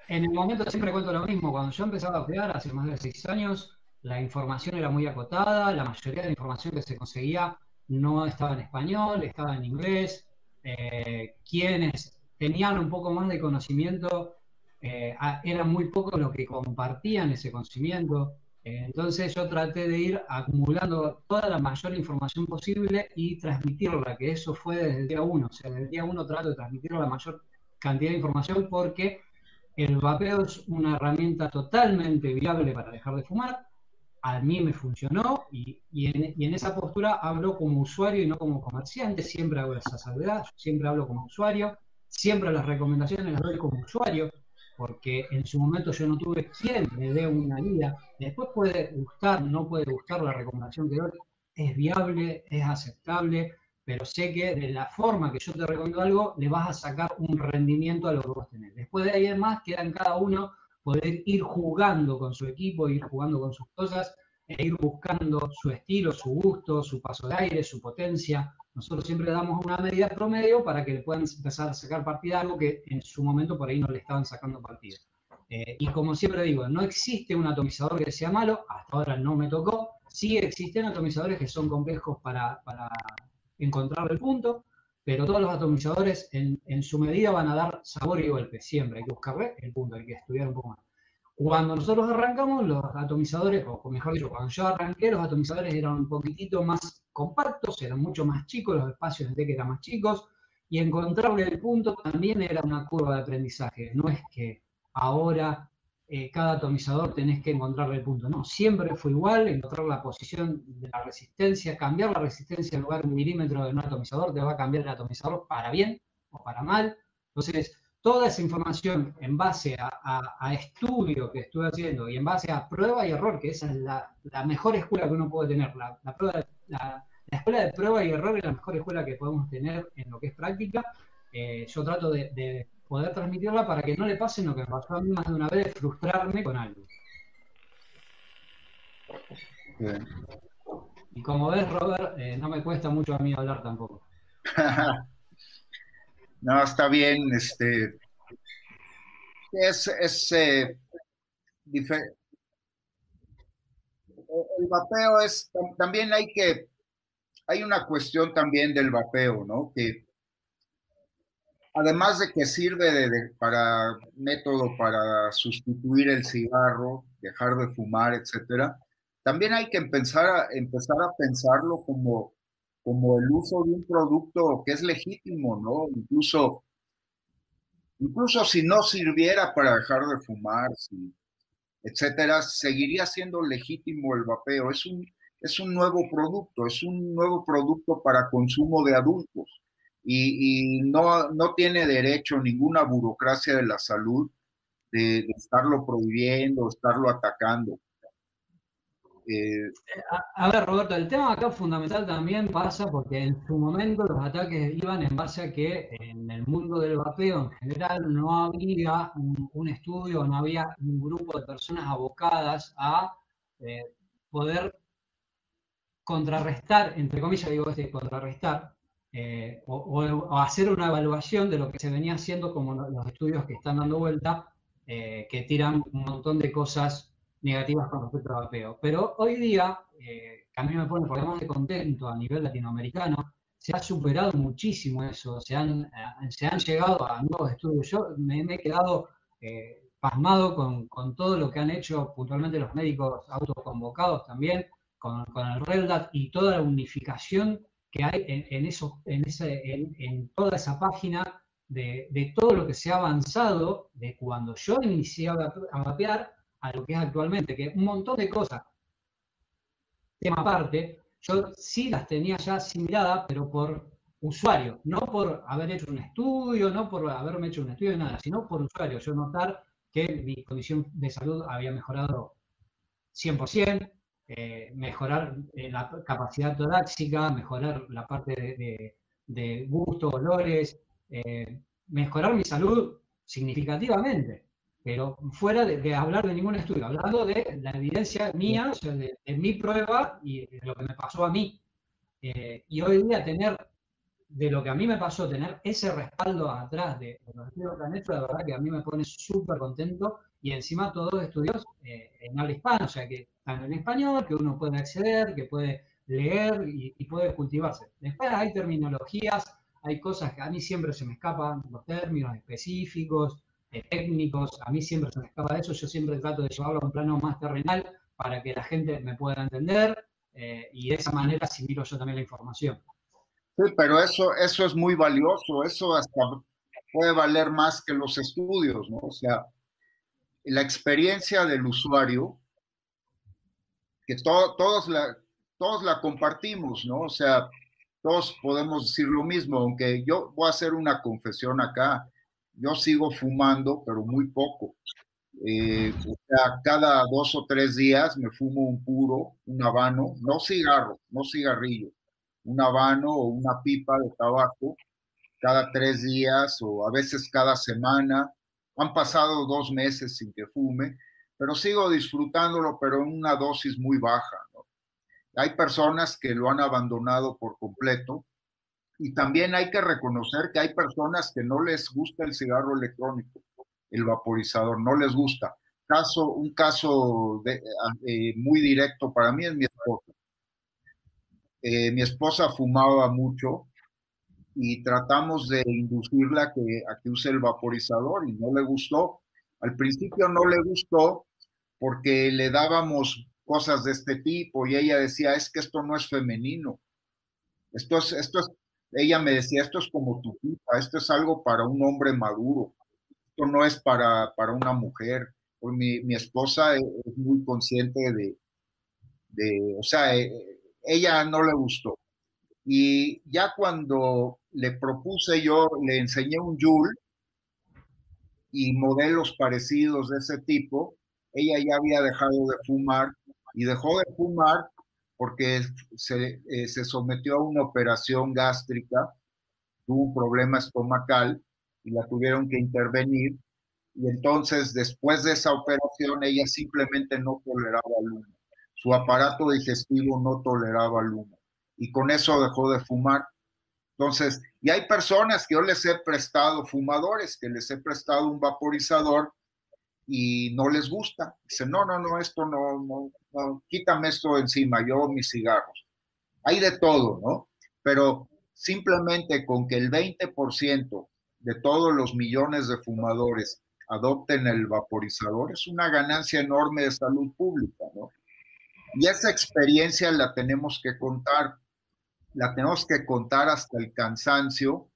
en el momento siempre cuento lo mismo. Cuando yo empezaba a jugar hace más de seis años, la información era muy acotada, la mayoría de la información que se conseguía no estaba en español, estaba en inglés. Eh, quienes tenían un poco más de conocimiento eh, eran muy pocos los que compartían ese conocimiento. Entonces yo traté de ir acumulando toda la mayor información posible y transmitirla, que eso fue desde el día uno. O sea, desde el día uno trato de transmitir la mayor cantidad de información porque el vapeo es una herramienta totalmente viable para dejar de fumar. A mí me funcionó y, en, esa postura hablo como usuario y no como comerciante. Siempre hago esa salvedad, siempre hablo como usuario. Siempre las recomendaciones las doy como usuario porque en su momento yo no tuve quien me dé una guía. Después puede gustar, no puede gustar la recomendación que doy, es viable, es aceptable, pero sé que de la forma que yo te recomiendo algo, le vas a sacar un rendimiento a lo que vos tenés. Después de ahí en más, queda en cada uno poder ir jugando con su equipo, ir jugando con sus cosas, e ir buscando su estilo, su gusto, su paso de aire, su potencia, nosotros siempre damos una medida promedio para que le puedan empezar a sacar partida algo que en su momento por ahí no le estaban sacando partida. Eh, y como siempre digo, no existe un atomizador que sea malo, hasta ahora no me tocó. Sí existen atomizadores que son complejos para, para encontrar el punto, pero todos los atomizadores en, en, su medida van a dar sabor y golpe. Siempre hay que buscarle el punto, hay que estudiar un poco más. Cuando nosotros arrancamos, los atomizadores, o mejor dicho, cuando yo arranqué, los atomizadores eran un poquitito más compactos, eran mucho más chicos, los espacios de que eran más chicos, y encontrarle el punto también era una curva de aprendizaje. No es que ahora eh, cada atomizador tenés que encontrarle el punto, no, siempre fue igual, encontrar la posición de la resistencia, cambiar la resistencia en lugar de un milímetro de un atomizador, te va a cambiar el atomizador para bien o para mal. Entonces, toda esa información en base a, estudio que estuve haciendo y en base a prueba y error, que esa es la, mejor escuela que uno puede tener, la, escuela de prueba y error es la mejor escuela que podemos tener en lo que es práctica. Eh, yo trato de, poder transmitirla para que no le pase lo que me pasó a mí más de una vez, frustrarme con algo. Y como ves, Robert, eh, no me cuesta mucho a mí hablar tampoco. *laughs* No, está bien, este. Es, es eh. El vapeo es, también hay que, hay una cuestión también del vapeo, ¿no? Que además de que sirve de, para método para sustituir el cigarro, dejar de fumar, etcétera, también hay que empezar empezar a pensarlo como como el uso de un producto que es legítimo, ¿no? Incluso, incluso si no sirviera para dejar de fumar, etcétera, seguiría siendo legítimo el vapeo. Es un, es un nuevo producto, es un nuevo producto para consumo de adultos y, no, no, tiene derecho ninguna burocracia de la salud de, estarlo prohibiendo, estarlo atacando. Eh, a, ver, Roberto, el tema acá fundamental también pasa porque en su momento los ataques iban en base a que en el mundo del vapeo en general no había un, estudio, no había un grupo de personas abocadas a eh, poder contrarrestar, entre comillas digo este, contrarrestar, eh, o, hacer una evaluación de lo que se venía haciendo como los estudios que están dando vuelta, que tiran un montón de cosas negativas con respecto al vapeo. Pero hoy día, eh, que a mí me pone por demás de contento a nivel latinoamericano, se ha superado muchísimo eso, se han, se han llegado a nuevos estudios. Yo me, he quedado pasmado con, con, todo lo que han hecho puntualmente los médicos autoconvocados también, con, con el RELDAT y toda la unificación que hay en, eso, en, ese, en, toda esa página de, de, todo lo que se ha avanzado de cuando yo inicié a vapear a lo que es actualmente, que un montón de cosas, tema aparte, yo sí las tenía ya asimiladas, pero por usuario, no por haber hecho un estudio, no por haberme hecho un estudio, nada, sino por usuario, yo notar que mi condición de salud había mejorado 100%, eh, mejorar eh, la capacidad torácica, mejorar la parte de, gusto, olores, eh, mejorar mi salud significativamente, pero fuera de, hablar de ningún estudio, hablando de la evidencia mía, de, mi prueba y de lo que me pasó a mí. y hoy día tener, de lo que a mí me pasó, tener ese respaldo atrás de, los estudios que han hecho, la verdad que a mí me pone súper contento y encima todos estudios en habla hispana, o sea que en español, que uno puede acceder, que puede leer y, puede cultivarse. Después hay terminologías, hay cosas que a mí siempre se me escapan, los términos específicos, eh, técnicos, a mí siempre se me escapa de eso, yo siempre trato de llevarlo a un plano más terrenal para que la gente me pueda entender eh, y de esa manera asimilo yo también la información. Sí, pero eso, eso es muy valioso, eso hasta puede valer más que los estudios, ¿no? O sea, la experiencia del usuario que todos, la, todos la compartimos, ¿no? O sea, todos podemos decir lo mismo, aunque yo voy a hacer una confesión acá, yo sigo fumando, pero muy poco. Eh, cada dos o tres días me fumo un puro, un habano, no cigarro, no cigarrillo, un habano o una pipa de tabaco cada tres días o a veces cada semana. Han pasado dos meses sin que fume pero sigo disfrutándolo, pero en una dosis muy baja. Hay personas que lo han abandonado por completo y también hay que reconocer que hay personas que no les gusta el cigarro electrónico, el vaporizador, no les gusta. Caso, un caso eh, muy directo para mí es mi esposa. Eh, mi esposa fumaba mucho y tratamos de inducirla que, a que use el vaporizador y no le gustó. Al principio no le gustó porque le dábamos cosas de este tipo y ella decía, es que esto no es femenino. Esto es, esto es, ella me decía, esto es como tu pipa, esto es algo para un hombre maduro, esto no es para, para una mujer. Pues mi, mi, esposa es muy consciente de, de, o sea, eh, ella no le gustó. Y ya cuando le propuse yo, le enseñé un Joule y modelos parecidos de ese tipo, ella ya había dejado de fumar y dejó de fumar porque se, eh, se sometió a una operación gástrica, tuvo un problema estomacal y la tuvieron que intervenir. Y entonces, después de esa operación, ella simplemente no toleraba el humo. Su aparato digestivo no toleraba el humo. Y con eso dejó de fumar. Entonces, y hay personas que yo les he prestado, fumadores, que les he prestado un vaporizador y no les gusta. Dicen, no, no, no, esto no, quítame esto encima, yo mis cigarros. Hay de todo, ¿no? Pero simplemente con que el 20% de todos los millones de fumadores adopten el vaporizador es una ganancia enorme de salud pública, ¿no? Y esa experiencia la tenemos que contar, la tenemos que contar hasta el cansancio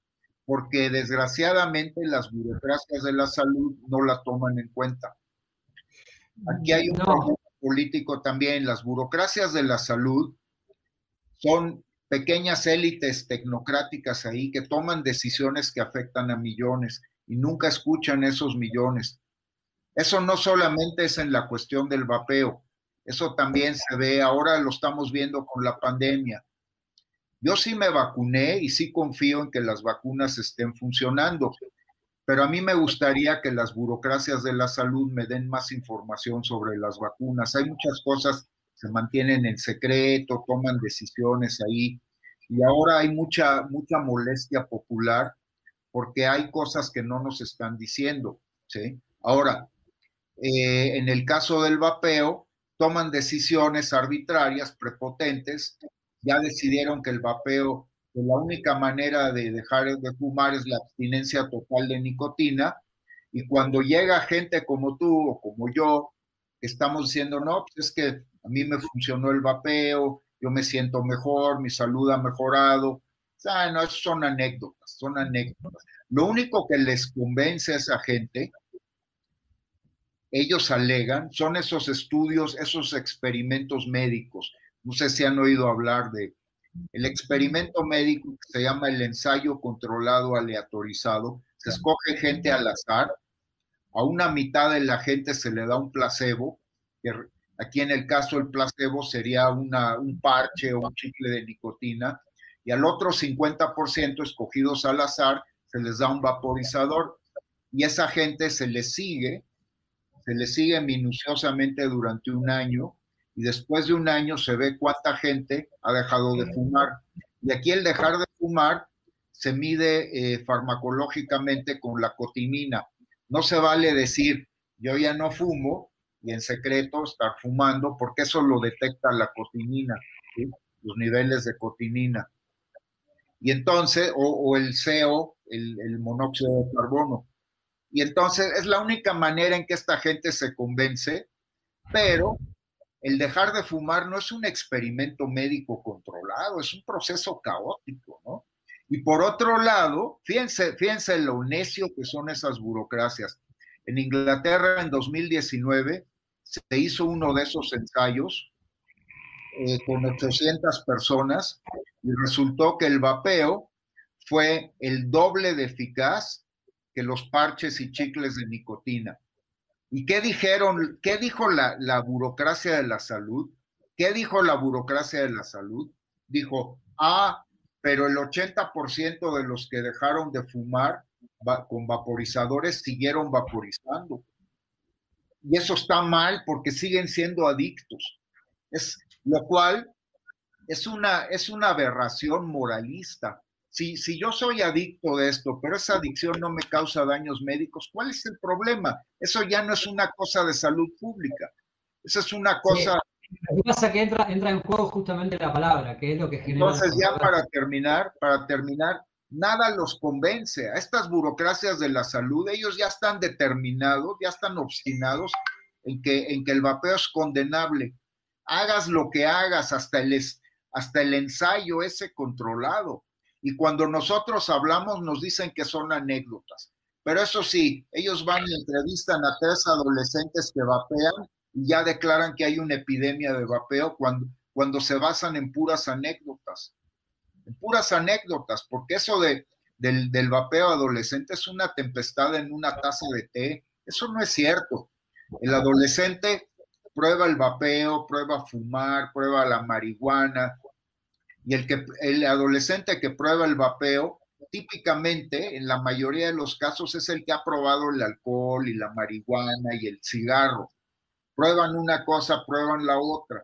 porque desgraciadamente las burocracias de la salud no la toman en cuenta. Aquí hay un problema político también, las burocracias de la salud son pequeñas élites tecnocráticas ahí que toman decisiones que afectan a millones y nunca escuchan esos millones. Eso no solamente es en la cuestión del vapeo, eso también se ve, ahora lo estamos viendo con la pandemia. Yo sí me vacuné y sí confío en que las vacunas estén funcionando, pero a mí me gustaría que las burocracias de la salud me den más información sobre las vacunas. Hay muchas cosas se mantienen en secreto, toman decisiones ahí. Y ahora hay mucha, mucha molestia popular porque hay cosas que no nos están diciendo. ¿sí? Ahora, eh, en el caso del vapeo, toman decisiones arbitrarias, prepotentes. Ya decidieron que el vapeo, que la única manera de dejar de fumar es la abstinencia total de nicotina. Y cuando llega gente como tú o como yo, estamos diciendo, no, pues es que a mí me funcionó el vapeo, yo me siento mejor, mi salud ha mejorado. Sea, no, son anécdotas, son anécdotas. Lo único que les convence a esa gente, ellos alegan, son esos estudios, esos experimentos médicos. No sé si han oído hablar de el experimento médico que se llama el ensayo controlado aleatorizado. Se escoge gente al azar a una mitad de la gente se le da un placebo, que aquí en el caso el placebo sería una, un parche o un chicle de nicotina, y al otro 50% escogidos al azar se les da un vaporizador, y esa gente se le sigue, se le sigue minuciosamente durante un año, y después de un año se ve cuánta gente ha dejado de fumar. Y aquí el dejar de fumar se mide eh, farmacológicamente con la cotinina. No se vale decir, yo ya no fumo y en secreto estar fumando, porque eso lo detecta la cotinina, los niveles de cotinina. Y entonces, o, el CO, el, el monóxido de carbono. Y entonces es la única manera en que esta gente se convence, pero el dejar de fumar no es un experimento médico controlado, es un proceso caótico, ¿no? Y por otro lado, fíjense, fíjense lo necio que son esas burocracias. En Inglaterra, en 2019, se hizo uno de esos ensayos eh, con 800 personas y resultó que el vapeo fue el doble de eficaz que los parches y chicles de nicotina. ¿Y qué dijeron? ¿Qué dijo la, la burocracia de la salud? ¿Qué dijo la burocracia de la salud? Dijo, ah, pero el 80% de los que dejaron de fumar con vaporizadores siguieron vaporizando. Y eso está mal porque siguen siendo adictos. Es, lo cual es una, es una aberración moralista. Si, si yo soy adicto de esto, pero esa adicción no me causa daños médicos, ¿cuál es el problema? Eso ya no es una cosa de salud pública. Esa es una cosa lo que pasa es que entra, entra en juego justamente la palabra, que es lo que genera. Entonces, ya para terminar, para terminar, nada los convence. A estas burocracias de la salud, ellos ya están determinados, ya están obstinados en que, en que el vapeo es condenable. Hagas lo que hagas, hasta el, hasta el ensayo ese controlado. Y cuando nosotros hablamos, nos dicen que son anécdotas. Pero eso sí, ellos van y entrevistan a tres adolescentes que vapean y ya declaran que hay una epidemia de vapeo cuando, cuando se basan en puras anécdotas. En puras anécdotas, porque eso de, del, del vapeo adolescente es una tempestad en una taza de té. Eso no es cierto. El adolescente prueba el vapeo, prueba fumar, prueba la marihuana, y el, que, el adolescente que prueba el vapeo, típicamente, en la mayoría de los casos, es el que ha probado el alcohol y la marihuana y el cigarro prueban una cosa, prueban la otra.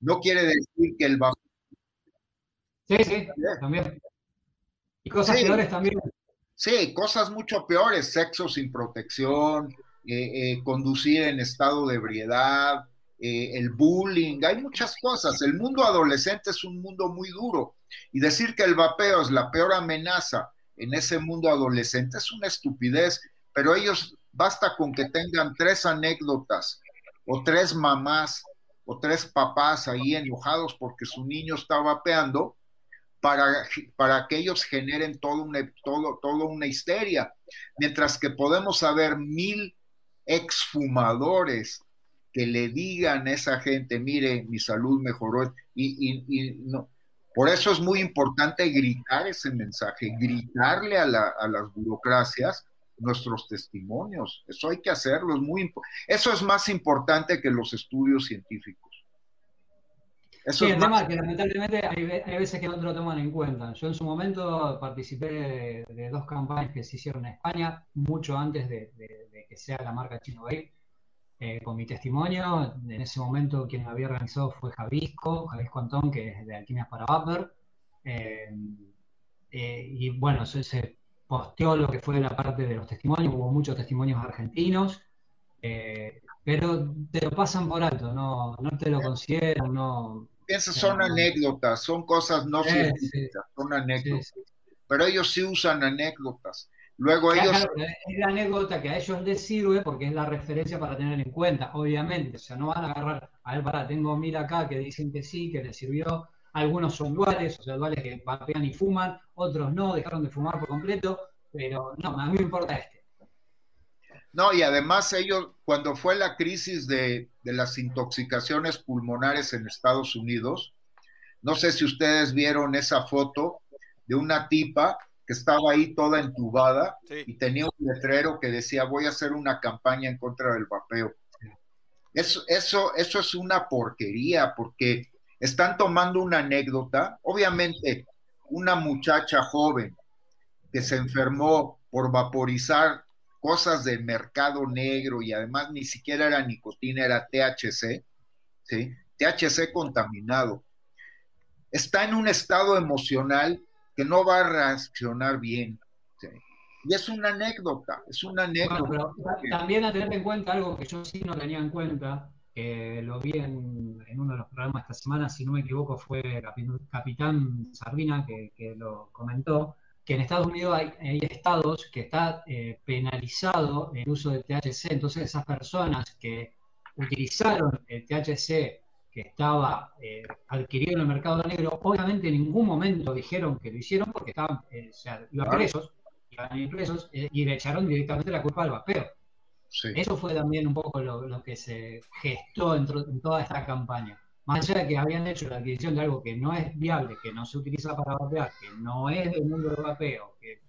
No quiere decir que el vapeo. Sí, sí, también. Y cosas peores también. Sí, cosas mucho peores, sexo sin protección, eh, eh, conducir en estado de ebriedad, eh, el bullying, hay muchas cosas. El mundo adolescente es un mundo muy duro y decir que el vapeo es la peor amenaza en ese mundo adolescente es una estupidez, pero ellos basta con que tengan tres anécdotas o tres mamás o tres papás ahí enojados porque su niño está vapeando para, para que ellos generen una, todo, todo una histeria. Mientras que podemos saber mil exfumadores que le digan a esa gente, mire, mi salud mejoró, y, y, no. Por eso es muy importante gritar ese mensaje, gritarle a, la, a las burocracias nuestros testimonios. Eso hay que hacerlo, es muy eso es más importante que los estudios científicos. Eso sí, el tema es que lamentablemente hay, veces que no te lo toman en cuenta. Yo en su momento participé de, dos campañas que se hicieron en España, mucho antes de, que sea la marca Chino Bay, eh, con mi testimonio. En ese momento quien había organizado fue Javisco, Javisco Antón, que es de Alquimias para Vapor. Eh, eh, y bueno, se, se, posteó lo que fue la parte de los testimonios, hubo muchos testimonios argentinos, pero te lo pasan por alto, no, no te lo consideran, no, Piensa, son anécdotas, son cosas no científicas, son anécdotas. Pero ellos sí usan anécdotas. Luego ellos... es la anécdota que a ellos les sirve porque es la referencia para tener en cuenta, obviamente. O sea, no van a agarrar, a ver, para, tengo mil acá que dicen que sí, que les sirvió. Algunos son duales, o sea, duales que vapean y fuman, otros no, dejaron de fumar por completo, pero no, a mí me importa este. No, y además ellos, cuando fue la crisis de, las intoxicaciones pulmonares en Estados Unidos, no sé si ustedes vieron esa foto de una tipa que estaba ahí toda entubada y tenía un letrero que decía voy a hacer una campaña en contra del vapeo. Eso, eso, eso es una porquería porque están tomando una anécdota, obviamente una muchacha joven que se enfermó por vaporizar cosas del mercado negro y además ni siquiera era nicotina, era THC, ¿sí? THC contaminado. Está en un estado emocional que no va a reaccionar bien. Y es una anécdota, es una anécdota. también a tener en cuenta algo que yo sí no tenía en cuenta, que lo vi en, uno de los programas esta semana, si no me equivoco, fue Capitán Sardina que, que lo comentó, que en Estados Unidos hay, estados que está eh, penalizado el uso de THC, entonces esas personas que utilizaron el THC que estaba eh, adquirido en el mercado negro, obviamente en ningún momento dijeron que lo hicieron porque estaban, eh, o sea, iban presos, iban presos y le echaron directamente la culpa al vapeo. Eso fue también un poco lo, que se gestó en toda esta campaña. Más allá de que habían hecho la adquisición de algo que no es viable, que no se utiliza para vapear, que no es del mundo del vapeo, que,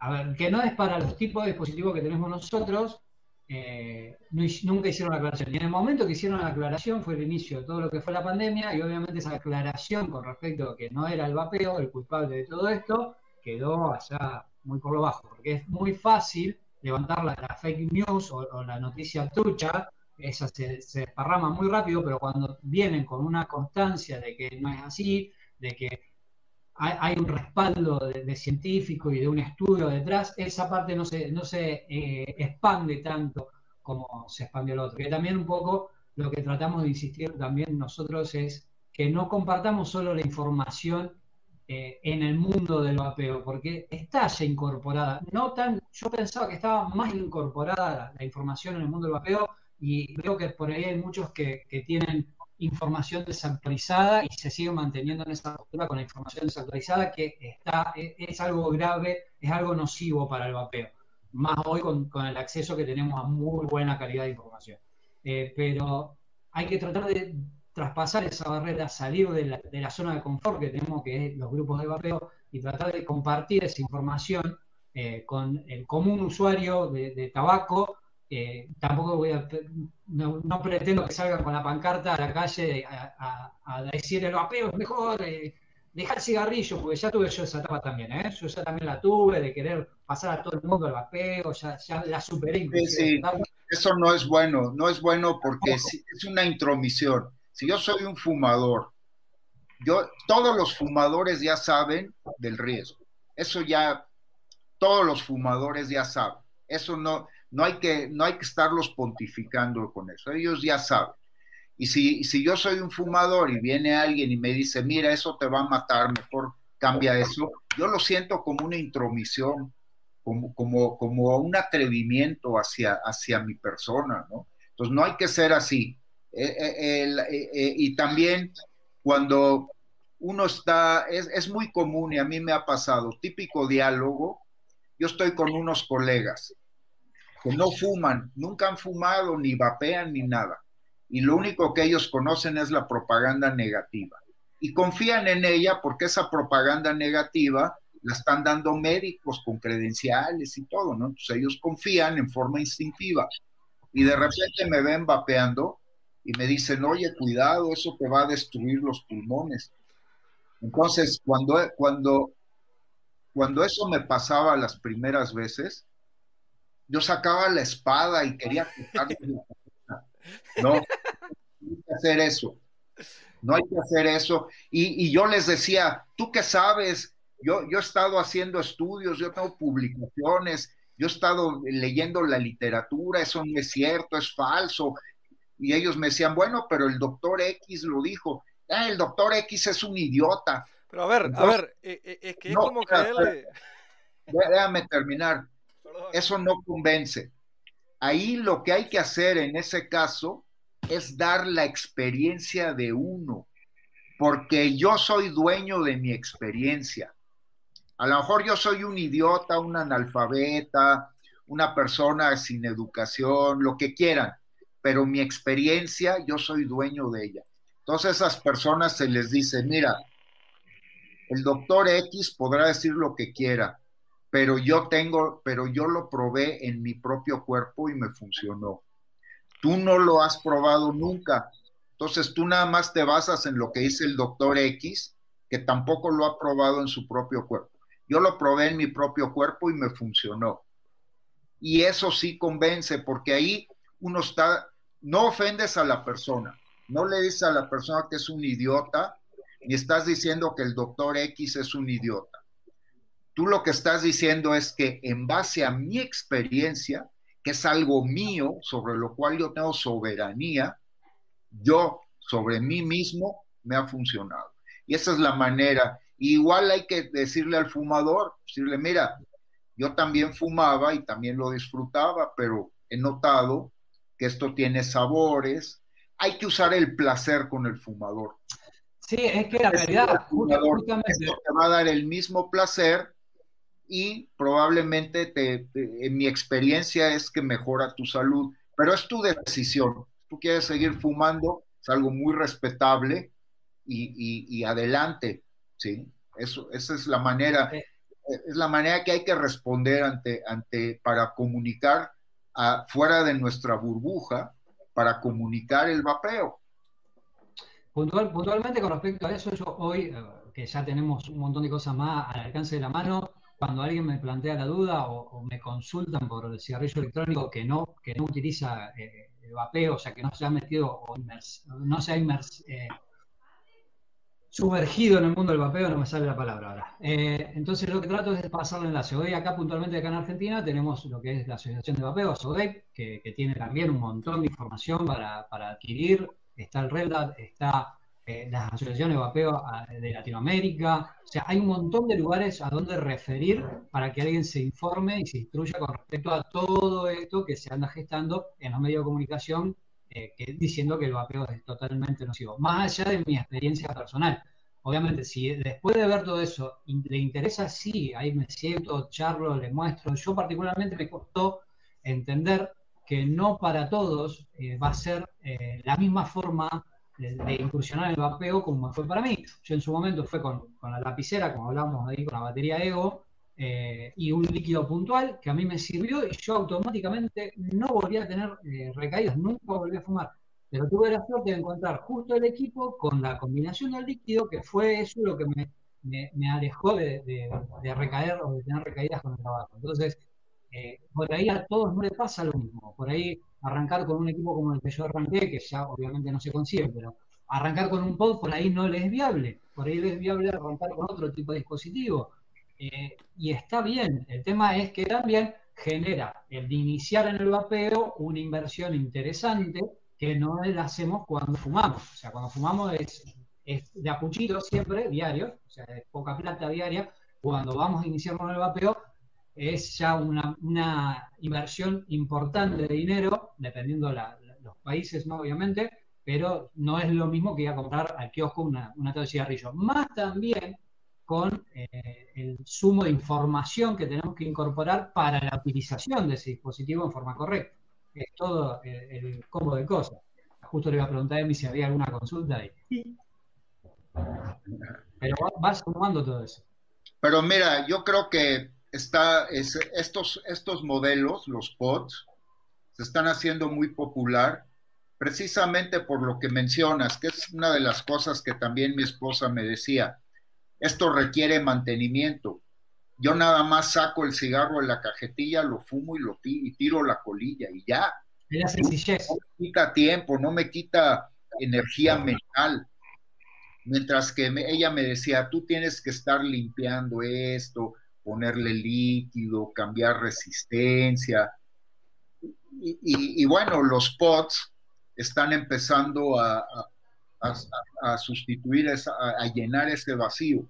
a ver, que no es para los tipos de dispositivos que tenemos nosotros, eh, nunca hicieron la aclaración. Y en el momento que hicieron la aclaración fue el inicio de todo lo que fue la pandemia y obviamente esa aclaración con respecto a que no era el vapeo el culpable de todo esto quedó allá muy por lo bajo, porque es muy fácil levantar la, fake news o, la noticia trucha esa se desparrama muy rápido, pero cuando vienen con una constancia de que no es así, de que hay, un respaldo de, científico y de un estudio detrás, esa parte no se, no se eh, expande tanto como se expandió el otro. Que también un poco lo que tratamos de insistir también nosotros es que no compartamos solo la información eh, en el mundo del vapeo, porque está ya incorporada. No tan, yo pensaba que estaba más incorporada la información en el mundo del vapeo y creo que por ahí hay muchos que, tienen información desactualizada y se siguen manteniendo en esa postura con la información desactualizada que está, es, algo grave, es algo nocivo para el vapeo, más hoy con, el acceso que tenemos a muy buena calidad de información. Eh, pero hay que tratar de traspasar esa barrera, salir de la, zona de confort que tenemos, que es los grupos de vapeo, y tratar de compartir esa información eh, con el común usuario de tabaco eh, tampoco voy a, no, pretendo que salgan con la pancarta a la calle a, decir el vapeo es mejor, eh, dejar el cigarrillo, porque ya tuve yo esa etapa también, ¿eh? yo ya también la tuve de querer pasar a todo el mundo el vapeo, ya, la superé. Sí, eso no es bueno, no es bueno porque es, es una intromisión. Si yo soy un fumador, yo, todos los fumadores ya saben del riesgo. Eso ya, todos los fumadores ya saben. Eso no, no hay que, no hay que estarlos pontificando con eso, ellos ya saben. Y si, si yo soy un fumador y viene alguien y me dice, mira, eso te va a matar, mejor cambia eso, yo lo siento como una intromisión, como, como, como un atrevimiento hacia, hacia mi persona, ¿no? Entonces no hay que ser así. Eh, eh, eh, y también cuando uno está, es, es muy común y a mí me ha pasado, típico diálogo, yo estoy con unos colegas que no fuman, nunca han fumado, ni vapean, ni nada. Y lo único que ellos conocen es la propaganda negativa. Y confían en ella porque esa propaganda negativa la están dando médicos con credenciales y todo, ¿no? Entonces ellos confían en forma instintiva. Y de repente me ven vapeando y me dicen, oye, cuidado, eso te va a destruir los pulmones. Entonces, cuando, cuando, cuando eso me pasaba las primeras veces, yo sacaba la espada y quería la *laughs* No, no hay que hacer eso. No hay que hacer eso. Y, y yo les decía, ¿tú qué sabes? Yo, yo he estado haciendo estudios, yo tengo publicaciones, yo he estado leyendo la literatura, eso no es cierto, es falso. Y ellos me decían, bueno, pero el doctor X lo dijo. Ah, el doctor X es un idiota. Pero a ver, a ver, eh, eh, es que es como creerle. Déjame terminar. Eso no convence. Ahí lo que hay que hacer en ese caso es dar la experiencia de uno, porque yo soy dueño de mi experiencia. A lo mejor yo soy un idiota, un analfabeta, una persona sin educación, lo que quieran, pero mi experiencia yo soy dueño de ella. Entonces esas personas se les dice, mira, el doctor X podrá decir lo que quiera, pero yo tengo, pero yo lo probé en mi propio cuerpo y me funcionó. Tú no lo has probado nunca. Entonces tú nada más te basas en lo que dice el doctor X, que tampoco lo ha probado en su propio cuerpo. Yo lo probé en mi propio cuerpo y me funcionó. Y eso sí convence, porque ahí uno está, no ofendes a la persona, no le dices a la persona que es un idiota, ni estás diciendo que el doctor X es un idiota. Tú lo que estás diciendo es que en base a mi experiencia, que es algo mío, sobre lo cual yo tengo soberanía, yo sobre mí mismo me ha funcionado. Y esa es la manera. igual hay que decirle al fumador, decirle, mira, yo también fumaba y también lo disfrutaba, pero he notado que esto tiene sabores. Hay que usar el placer con el fumador. Sí, es que la realidad, justamente... te va a dar el mismo placer y probablemente te, en mi experiencia es que mejora tu salud, pero es tu decisión. Tú quieres seguir fumando, es algo muy respetable y, adelante, ¿sí? Eso, esa es la manera, es la manera que hay que responder ante, ante para comunicar fuera de nuestra burbuja, para comunicar el vapeo. Puntual, puntualmente con respecto a eso, yo hoy, eh, que ya tenemos un montón de cosas más al alcance de la mano, cuando alguien me plantea la duda o, me consultan por el cigarrillo electrónico que no, que no utiliza eh, el vapeo, o sea, que no se ha metido o no se ha eh, sumergido en el mundo del vapeo, no me sale la palabra ahora. Eh, entonces lo que trato es pasarle enlace. Hoy acá puntualmente acá en Argentina tenemos lo que es la Asociación de Vapeo, SODEP, que, que tiene también un montón de información para, para adquirir. Está el Red está eh, las asociaciones vapeo de Latinoamérica. O sea, hay un montón de lugares a donde referir para que alguien se informe y se instruya con respecto a todo esto que se anda gestando en los medios de comunicación, eh, diciendo que el vapeo es totalmente nocivo. Más allá de mi experiencia personal. Obviamente, si después de ver todo eso le interesa, sí, ahí me siento, charlo, le muestro. Yo particularmente me costó entender que no para todos eh, va a ser la misma forma de, incursionar en el vapeo como fue para mí. Yo en su momento fue con, la lapicera, como hablamos ahí, con la batería Ego, eh, y un líquido puntual que a mí me sirvió y yo automáticamente no volví a tener eh, recaídas, nunca volví a fumar. Pero tuve la suerte de encontrar justo el equipo con la combinación del líquido, que fue eso lo que me, alejó de, recaer o de tener recaídas con el tabaco. Entonces, eh, por ahí a todos no le pasa lo mismo. Por ahí arrancar con un equipo como el que yo arranqué, que ya obviamente no se consigue, pero arrancar con un pod por ahí no le es viable. Por ahí le es viable arrancar con otro tipo de dispositivo. Eh, y está bien. El tema es que también genera el de iniciar en el vapeo una inversión interesante que no la hacemos cuando fumamos. O sea, cuando fumamos es, es de apuchito siempre, diario, o sea, es poca plata diaria. Cuando vamos a iniciar con el vapeo, es ya una, inversión importante de dinero, dependiendo de los países, ¿no? obviamente, pero no es lo mismo que ir a comprar al kiosco una, una de cigarrillo. Más también con eh, el sumo de información que tenemos que incorporar para la utilización de ese dispositivo en forma correcta. Es todo el, combo de cosas. Justo le iba a preguntar a Emi si había alguna consulta ahí. Pero va, sumando todo eso. Pero mira, yo creo que está, estos, estos modelos, los POTS, se están haciendo muy popular precisamente por lo que mencionas, que es una de las cosas que también mi esposa me decía. Esto requiere mantenimiento. Yo nada más saco el cigarro de la cajetilla, lo fumo y lo y tiro la colilla y ya. No me quita tiempo, no me quita energía mental. Mientras que ella me decía, tú tienes que estar limpiando esto, ponerle líquido, cambiar resistencia. Y, bueno, los pots están empezando a, a, sustituir, esa, a, llenar ese vacío.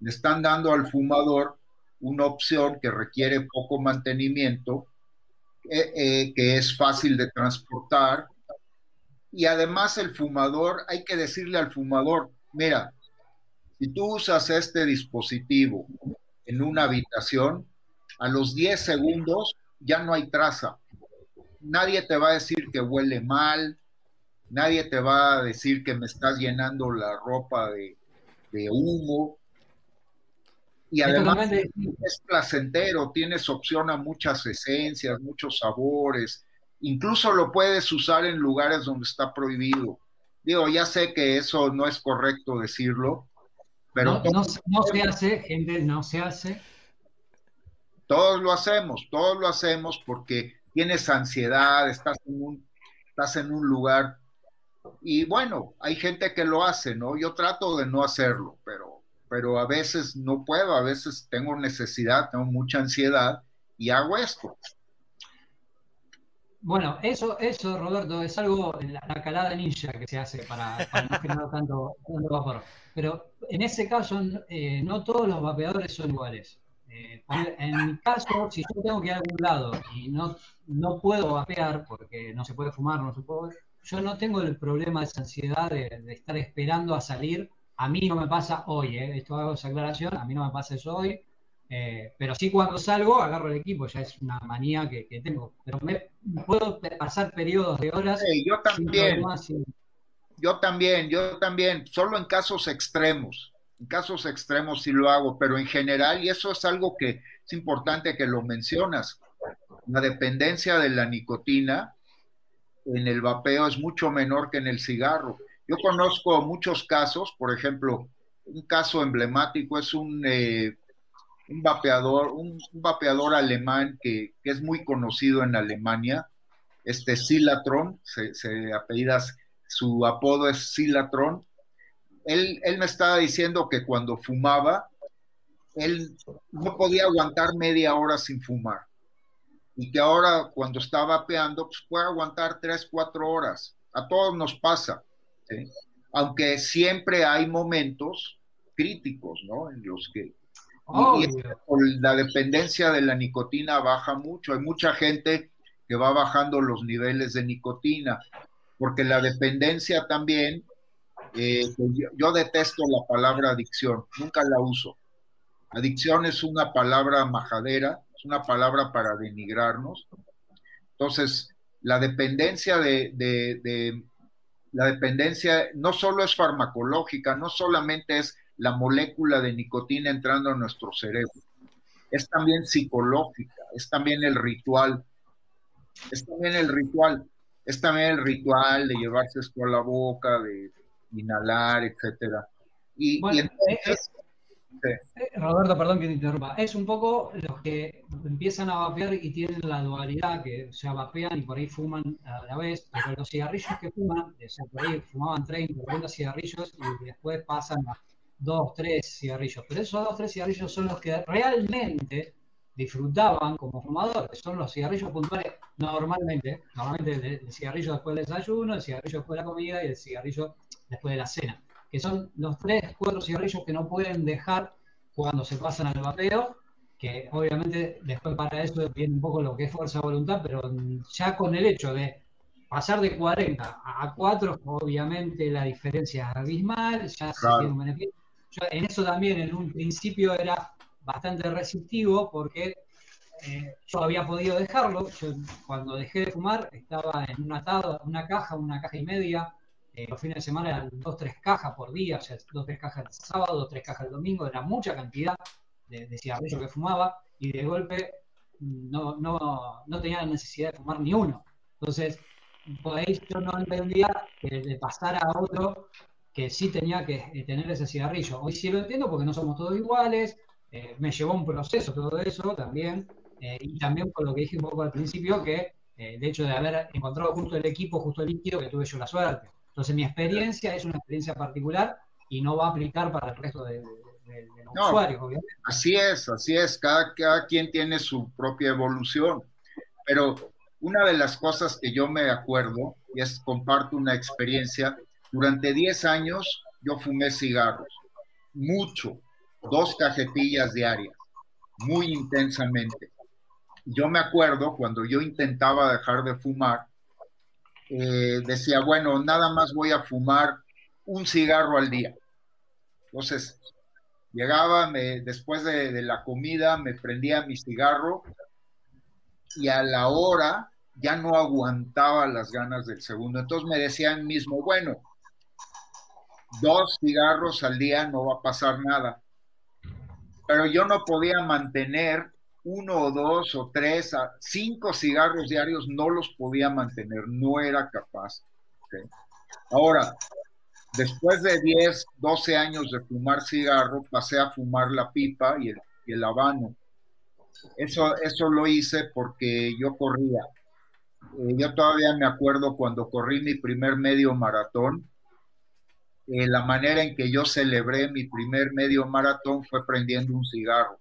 Le están dando al fumador una opción que requiere poco mantenimiento, eh, eh, que es fácil de transportar. Y además el fumador, hay que decirle al fumador, mira, si tú usas este dispositivo en una habitación, a los 10 segundos ya no hay traza nadie te va a decir que huele mal, nadie te va a decir que me estás llenando la ropa de, humo. Y además es placentero, tienes opción a muchas esencias, muchos sabores, incluso lo puedes usar en lugares donde está prohibido. Digo, ya sé que eso no es correcto decirlo, pero... No, no se hace, gente, no se hace. Todos lo hacemos, todos lo hacemos porque tienes ansiedad, estás en un, estás en un lugar. Y bueno, hay gente que lo hace, ¿no? Yo trato de no hacerlo, pero, pero a veces no puedo, a veces tengo necesidad, tengo mucha ansiedad y hago esto. Bueno, eso, eso, Roberto, es algo, la, la calada ninja que se hace para, no generar *laughs* tanto, vapor. Pero en ese caso, eh, no todos los vapeadores son iguales. Eh, en mi caso, si yo tengo que ir a algún lado y no, no puedo vapear porque no se puede fumar, no se puede, yo no tengo el problema de esa ansiedad de, estar esperando a salir. A mí no me pasa hoy, eh, esto hago esa aclaración, a mí no me pasa eso hoy, eh, pero sí cuando salgo agarro el equipo, ya es una manía que, tengo. Pero me puedo pasar periodos de horas. yo también. Yo también, yo también, solo en casos extremos en casos extremos sí lo hago, pero en general, y eso es algo que es importante que lo mencionas, la dependencia de la nicotina en el vapeo es mucho menor que en el cigarro. Yo conozco muchos casos, por ejemplo, un caso emblemático es un, eh, un vapeador, un, vapeador alemán que, es muy conocido en Alemania, este Silatron, se, se su apodo es Silatron, él, me estaba diciendo que cuando fumaba, él no podía aguantar media hora sin fumar. Y que ahora cuando está vapeando, pues puede aguantar tres, cuatro horas. A todos nos pasa. Aunque siempre hay momentos críticos, ¿no? En los que la dependencia de la nicotina baja mucho. Hay mucha gente que va bajando los niveles de nicotina, porque la dependencia también eh, pues yo, detesto la palabra adicción, nunca la uso. Adicción es una palabra majadera, es una palabra para denigrarnos. Entonces, la dependencia de, la dependencia no solo es farmacológica, no solamente es la molécula de nicotina entrando a nuestro cerebro, es también psicológica, es también el ritual, es también el ritual, es también el ritual de llevarse esto a la boca, de inhalar, etcétera. Y, eh, eh, Roberto, perdón que te interrumpa. Es un poco los que empiezan a vapear y tienen la dualidad, que o vapean y por ahí fuman a la vez, pero los cigarrillos que fuman, o sea, por ahí fumaban 30, 40 cigarrillos y después pasan a 2, 3 cigarrillos. Pero esos 2, 3 cigarrillos son los que realmente disfrutaban como fumadores. Son los cigarrillos puntuales normalmente, normalmente el, cigarrillo después del desayuno, el cigarrillo después de la comida y el cigarrillo después de la cena, que son los tres, cuatro cigarrillos que no pueden dejar cuando se pasan al vapeo, que obviamente después para eso viene un poco lo que es fuerza de voluntad, pero ya con el hecho de pasar de 40 a 4, obviamente la diferencia es abismal, ya se tiene un beneficio. En eso también en un principio era bastante receptivo porque eh, yo había podido dejarlo. Yo cuando dejé de fumar estaba en una, una caja, una caja y media. Eh, los fines de semana eran dos, tres cajas por día, o sea, dos, tres cajas el sábado, dos, tres cajas el domingo. Era mucha cantidad de, de cigarrillos que fumaba y de golpe no, no, no tenía la necesidad de fumar ni uno. Entonces, por ahí yo no entendía que de pasar a otro que sí tenía que eh, tener ese cigarrillo. Hoy sí lo entiendo porque no somos todos iguales, me llevó un proceso todo eso también, eh, y también por lo que dije un poco al principio, que eh, de hecho de haber encontrado justo el equipo, justo el líquido, que tuve yo la suerte. Entonces mi experiencia es una experiencia particular y no va a aplicar para el resto de, los usuarios, obviamente. Así es, así es, cada, cada quien tiene su propia evolución, pero una de las cosas que yo me acuerdo, y es comparto una experiencia, durante 10 años yo fumé cigarros, mucho, dos cajetillas diarias, muy intensamente yo me acuerdo cuando yo intentaba dejar de fumar, eh, decía, bueno, nada más voy a fumar un cigarro al día. Entonces, llegaba, después de, la comida, me prendía mi cigarro y a la hora ya no aguantaba las ganas del segundo. Entonces me decían mismo, bueno, dos cigarros al día no va a pasar nada. Pero yo no podía mantener uno o dos o tres, a cinco cigarros diarios no los podía mantener, no era capaz. Ahora, después de 10, 12 años de fumar cigarro, pasé a fumar la pipa y el, habano. Eso, eso lo hice porque yo corría. Eh, yo todavía me acuerdo cuando corrí mi primer medio maratón, eh, la manera en que yo celebré mi primer medio maratón fue prendiendo un cigarro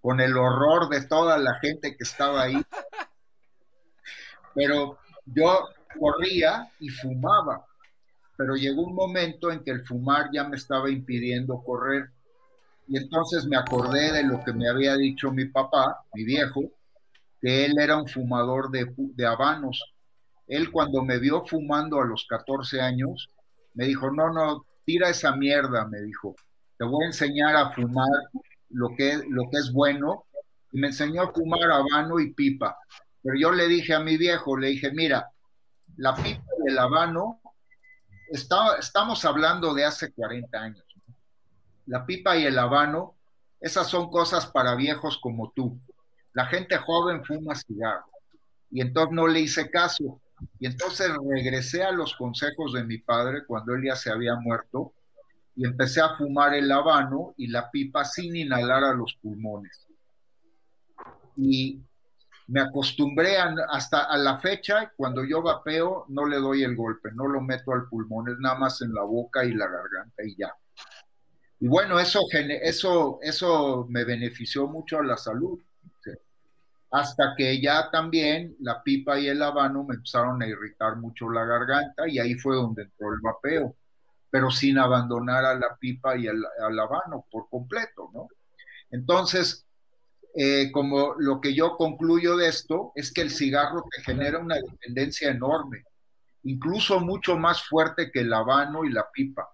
con el horror de toda la gente que estaba ahí. Pero yo corría y fumaba, pero llegó un momento en que el fumar ya me estaba impidiendo correr. Y entonces me acordé de lo que me había dicho mi papá, mi viejo, que él era un fumador de, de habanos. Él cuando me vio fumando a los 14 años, me dijo, no, no, tira esa mierda, me dijo, te voy a enseñar a fumar lo que, lo que es bueno, y me enseñó a fumar habano y pipa. Pero yo le dije a mi viejo, le dije, mira, la pipa y el habano, está, estamos hablando de hace 40 años. La pipa y el habano, esas son cosas para viejos como tú. La gente joven fuma cigarro. Y entonces no le hice caso. Y entonces regresé a los consejos de mi padre cuando él ya se había muerto y empecé a fumar el habano y la pipa sin inhalar a los pulmones. Y me acostumbré hasta a la fecha, cuando yo vapeo, no le doy el golpe, no lo meto al pulmón, es nada más en la boca y la garganta y ya. Y bueno, eso, eso, eso me benefició mucho a la salud. Hasta que ya también la pipa y el habano me empezaron a irritar mucho la garganta y ahí fue donde entró el vapeo pero sin abandonar a la pipa y al, habano por completo, ¿no? Entonces, eh, como lo que yo concluyo de esto es que el cigarro te genera una dependencia enorme, incluso mucho más fuerte que el habano y la pipa.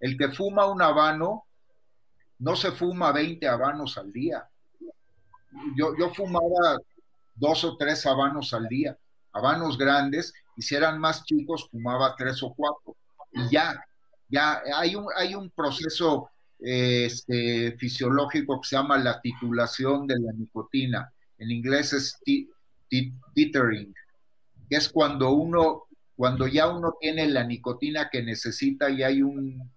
El que fuma un habano no se fuma 20 habanos al día. Yo, yo fumaba dos o tres habanos al día, habanos grandes, y si eran más chicos, fumaba tres o cuatro. Y ya, ya hay un, hay un proceso este, fisiológico que se llama la titulación de la nicotina. En inglés es tethering, que es cuando uno, cuando ya uno tiene la nicotina que necesita y hay un,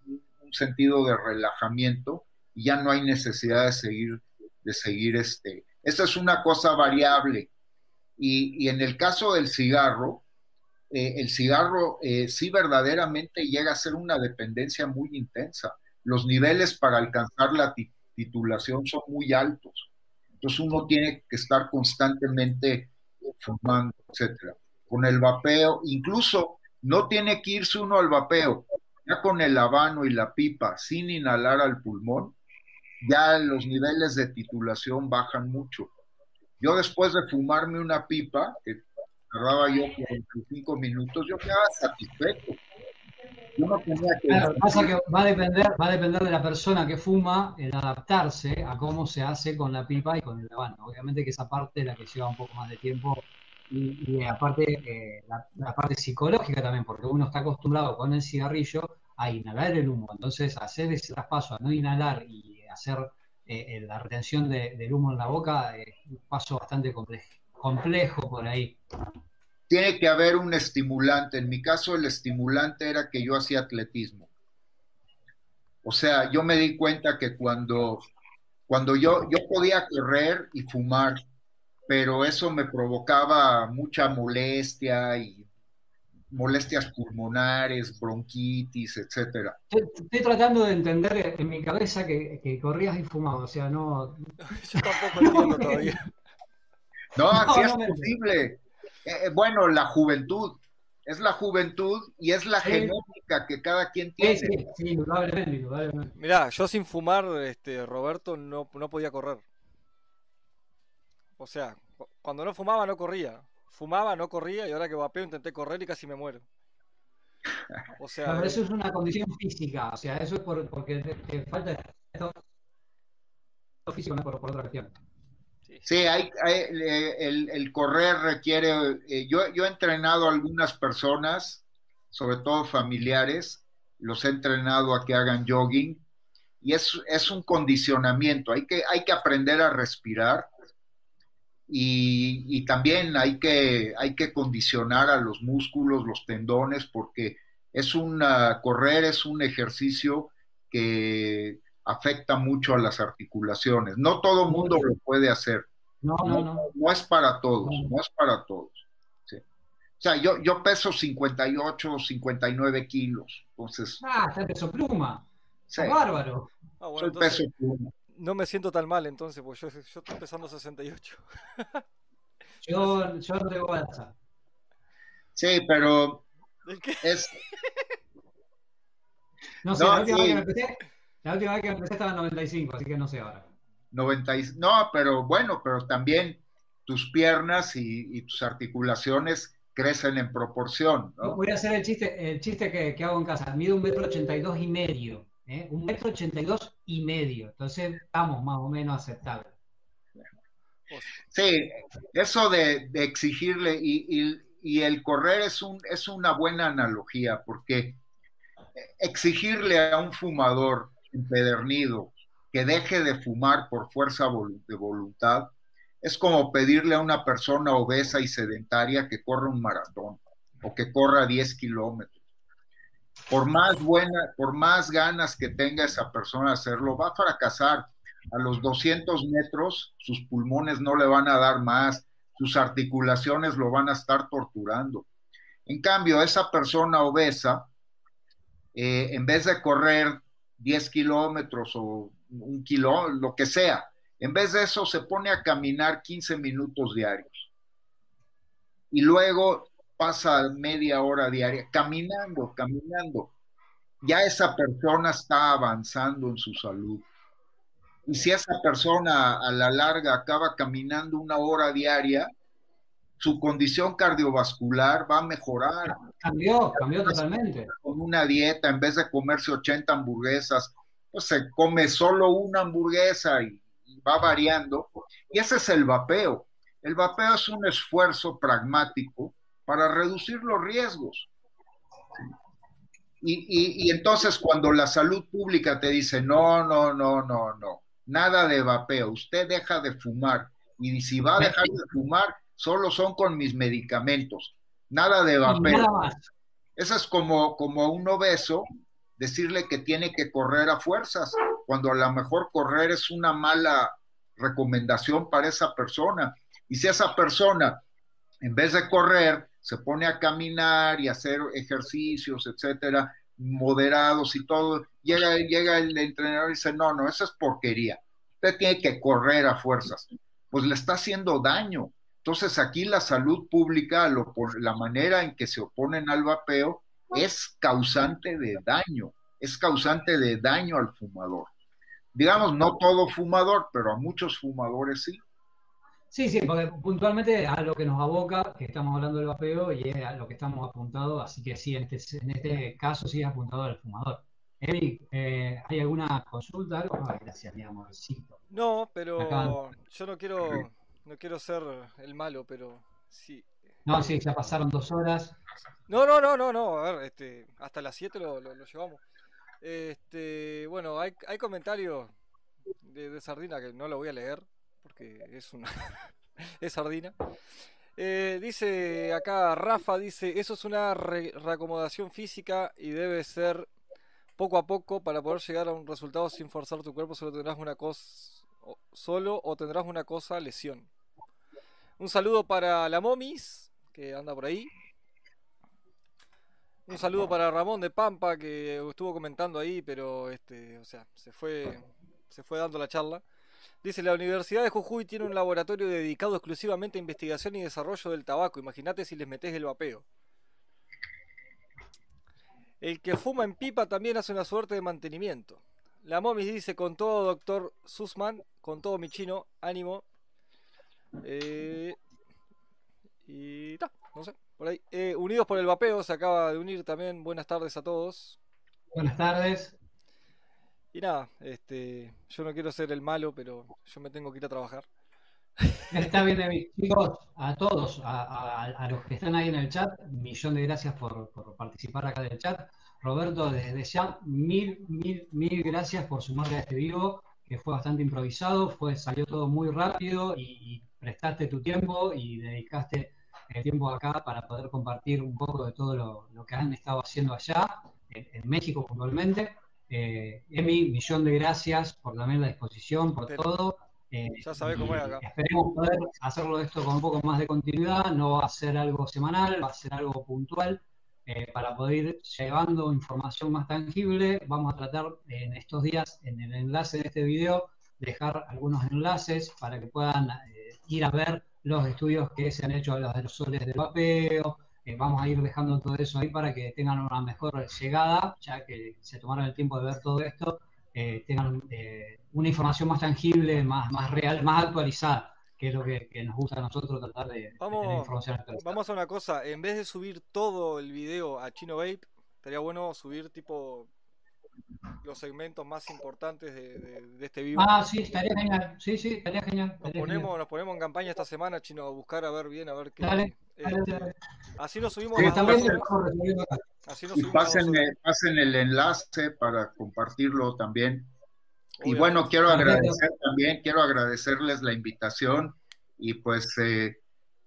sentido de relajamiento y ya no hay necesidad de seguir, de seguir este. Esa es una cosa variable. Y, en el caso del cigarro, eh, el cigarro eh, sí verdaderamente llega a ser una dependencia muy intensa. Los niveles para alcanzar la titulación son muy altos. Entonces uno tiene que estar constantemente fumando, etcétera. Con el vapeo, incluso no tiene que irse uno al vapeo, ya con el habano y la pipa sin inhalar al pulmón, ya los niveles de titulación bajan mucho. Yo después de fumarme una pipa, que tardaba yo 45 minutos, yo quedaba satisfecho. pasa que va a, depender, va a depender de la persona que fuma el adaptarse a cómo se hace con la pipa y con el habano. Obviamente que esa parte es la que lleva un poco más de tiempo y, aparte eh, la, parte psicológica también, porque uno está acostumbrado con el cigarrillo a inhalar el humo. Entonces hacer ese traspaso a no inhalar y hacer eh, la retención del humo en la boca es un paso bastante complejo por ahí tiene que haber un estimulante. En mi caso, el estimulante era que yo hacía atletismo. O sea, yo me di cuenta que cuando, cuando yo, yo podía correr y fumar, pero eso me provocaba mucha molestia y molestias pulmonares, bronquitis, etcétera. Estoy, tratando de entender en mi cabeza que, corrías y fumabas, o sea, no... *laughs* Yo tampoco entiendo todavía. No, así es posible. Eh, eh, bueno, la juventud, es la juventud y es la genética que cada quien tiene. Sí, sí, indudablemente, Mirá, yo sin fumar, este, Roberto, no, no podía correr. O sea, cuando no fumaba no corría. Fumaba, no corría y ahora que vapeo intenté correr y casi me muero. O sea, eso es una condición física, o sea, eso es por, porque te, falta esto físico, no por, por otra cuestión. Sí, hay, el, correr requiere, eh, yo, yo he entrenado a algunas personas, sobre todo familiares, los he entrenado a que hagan jogging y es, es un condicionamiento, hay que, hay que aprender a respirar y, y, también hay que, hay que condicionar a los músculos, los tendones, porque es una, correr es un ejercicio que afecta mucho a las articulaciones. No todo mundo lo puede hacer. No, no, no. No es para todos, no, es para todos. O sea, yo, yo peso 58, 59 kilos. Entonces. Ah, está peso pluma. Bárbaro. Ah, Soy peso pluma. No me siento tan mal entonces, porque yo, yo estoy pesando 68. *laughs* yo, yo no tengo alza. Sí, pero. Es. *laughs* No sé, la, última vez que me empecé, la última vez que empecé estaba en 95, así que no sé ahora. 90 no, pero bueno, pero también tus piernas y, tus articulaciones crecen en proporción. Voy a hacer el chiste, el chiste que, hago en casa. Mido un metro ochenta y dos y medio. ¿eh? Un metro ochenta y dos y medio. Entonces estamos más o menos aceptables. Sí, eso de, exigirle y, y, el correr es, un, es una buena analogía porque exigirle a un fumador empedernido que deje de fumar por fuerza de voluntad es como pedirle a una persona obesa y sedentaria que corra un maratón o que corra 10 kilómetros. Por más buena, por más ganas que tenga esa persona de hacerlo, va a fracasar. A los 200 metros sus pulmones no le van a dar más, sus articulaciones lo van a estar torturando. En cambio, esa persona obesa, eh, en vez de correr 10 kilómetros o un kilo, lo que sea. En vez de eso, se pone a caminar 15 minutos diarios. Y luego pasa media hora diaria caminando, caminando. Ya esa persona está avanzando en su salud. Y si esa persona a la larga acaba caminando una hora diaria, su condición cardiovascular va a mejorar. Cambió, cambió totalmente. Con una dieta, en vez de comerse 80 hamburguesas, pues se come solo una hamburguesa y, va variando. Y ese es el vapeo. El vapeo es un esfuerzo pragmático para reducir los riesgos. Y, y, entonces cuando la salud pública te dice, no, no, no, no, no, nada de vapeo, usted deja de fumar y si va a dejar de fumar, solo son con mis medicamentos, nada de vapeo. Eso es como, como un obeso decirle que tiene que correr a fuerzas, cuando a lo mejor correr es una mala recomendación para esa persona. Y si esa persona, en vez de correr, se pone a caminar y hacer ejercicios, etcétera, moderados y todo, llega, el entrenador y dice, no, no, eso es porquería. Usted tiene que correr a fuerzas. Pues le está haciendo daño. Entonces aquí la salud pública, lo, la manera en que se oponen al vapeo, es causante de daño, es causante de daño al fumador. Digamos, no todo fumador, pero a muchos fumadores sí. Sí, sí, porque puntualmente a lo que nos aboca, que estamos hablando del vapeo y es a lo que estamos apuntados, así que sí, en este, en este caso sí es apuntado al fumador. Eric, eh, ¿hay alguna consulta? Algo? gracias, mi amorcito. No, pero yo no quiero, no quiero ser el malo, pero sí. No, sí, ya pasaron dos horas. No, no, no, no, no, a ver, este, hasta las 7 lo, lo, llevamos. Este, bueno, hay, hay comentarios de, de Sardina que no lo voy a leer, porque es una *laughs* es sardina. Eh, dice acá Rafa, dice, eso es una reacomodación física y debe ser poco a poco para poder llegar a un resultado sin forzar tu cuerpo, solo tendrás una cosa solo o tendrás una cosa lesión. Un saludo para la Momis, que anda por ahí. Un saludo para Ramón de Pampa, que estuvo comentando ahí, pero este, o sea, se fue, se fue dando la charla. Dice, la Universidad de Jujuy tiene un laboratorio dedicado exclusivamente a investigación y desarrollo del tabaco. Imagínate si les metes el vapeo. El que fuma en pipa también hace una suerte de mantenimiento. La Momis dice, con todo doctor Sussman, con todo mi chino, ánimo. Eh, y está, no sé, por ahí. Eh, unidos por el vapeo, se acaba de unir también. Buenas tardes a todos. Buenas tardes. Y nada, este, yo no quiero ser el malo, pero yo me tengo que ir a trabajar. Está bien, chicos, a todos, a, los que están ahí en el chat, millón de gracias por, participar acá del chat. Roberto, desde ya, mil, mil, mil gracias por sumarte a este vivo, que fue bastante improvisado, fue, salió todo muy rápido y, prestaste tu tiempo y dedicaste el tiempo acá para poder compartir un poco de todo lo, que han estado haciendo allá, en México puntualmente. Eh, Emi, millón de gracias por también la disposición, por todo. Eh, ya sabes cómo es acá. Esperemos poder hacerlo esto con un poco más de continuidad. No va a ser algo semanal, va a ser algo puntual. Eh, para poder ir llevando información más tangible, vamos a tratar en estos días, en el enlace de este video, dejar algunos enlaces para que puedan ir a ver los estudios que se han hecho a los aerosoles de vapeo, vamos a ir dejando todo eso ahí para que tengan una mejor llegada, ya que se tomaron el tiempo de ver todo esto, eh, tengan eh, una información más tangible, más, más real, más actualizada, que es lo que, nos gusta a nosotros tratar de, vamos, tener información Vamos a una cosa, en vez de subir todo el video a Chino Vape, estaría bueno subir tipo los segmentos más importantes de, este vivo. Ah, sí, estaría genial. Sí, sí, estaría genial. nos, ponemos, nos ponemos en campaña esta semana, chino, a buscar a ver bien, a ver qué. Este, así nos subimos. así nos y pasen, pasen el enlace para compartirlo también. Y bueno, quiero agradecer también, quiero agradecerles la invitación y pues eh,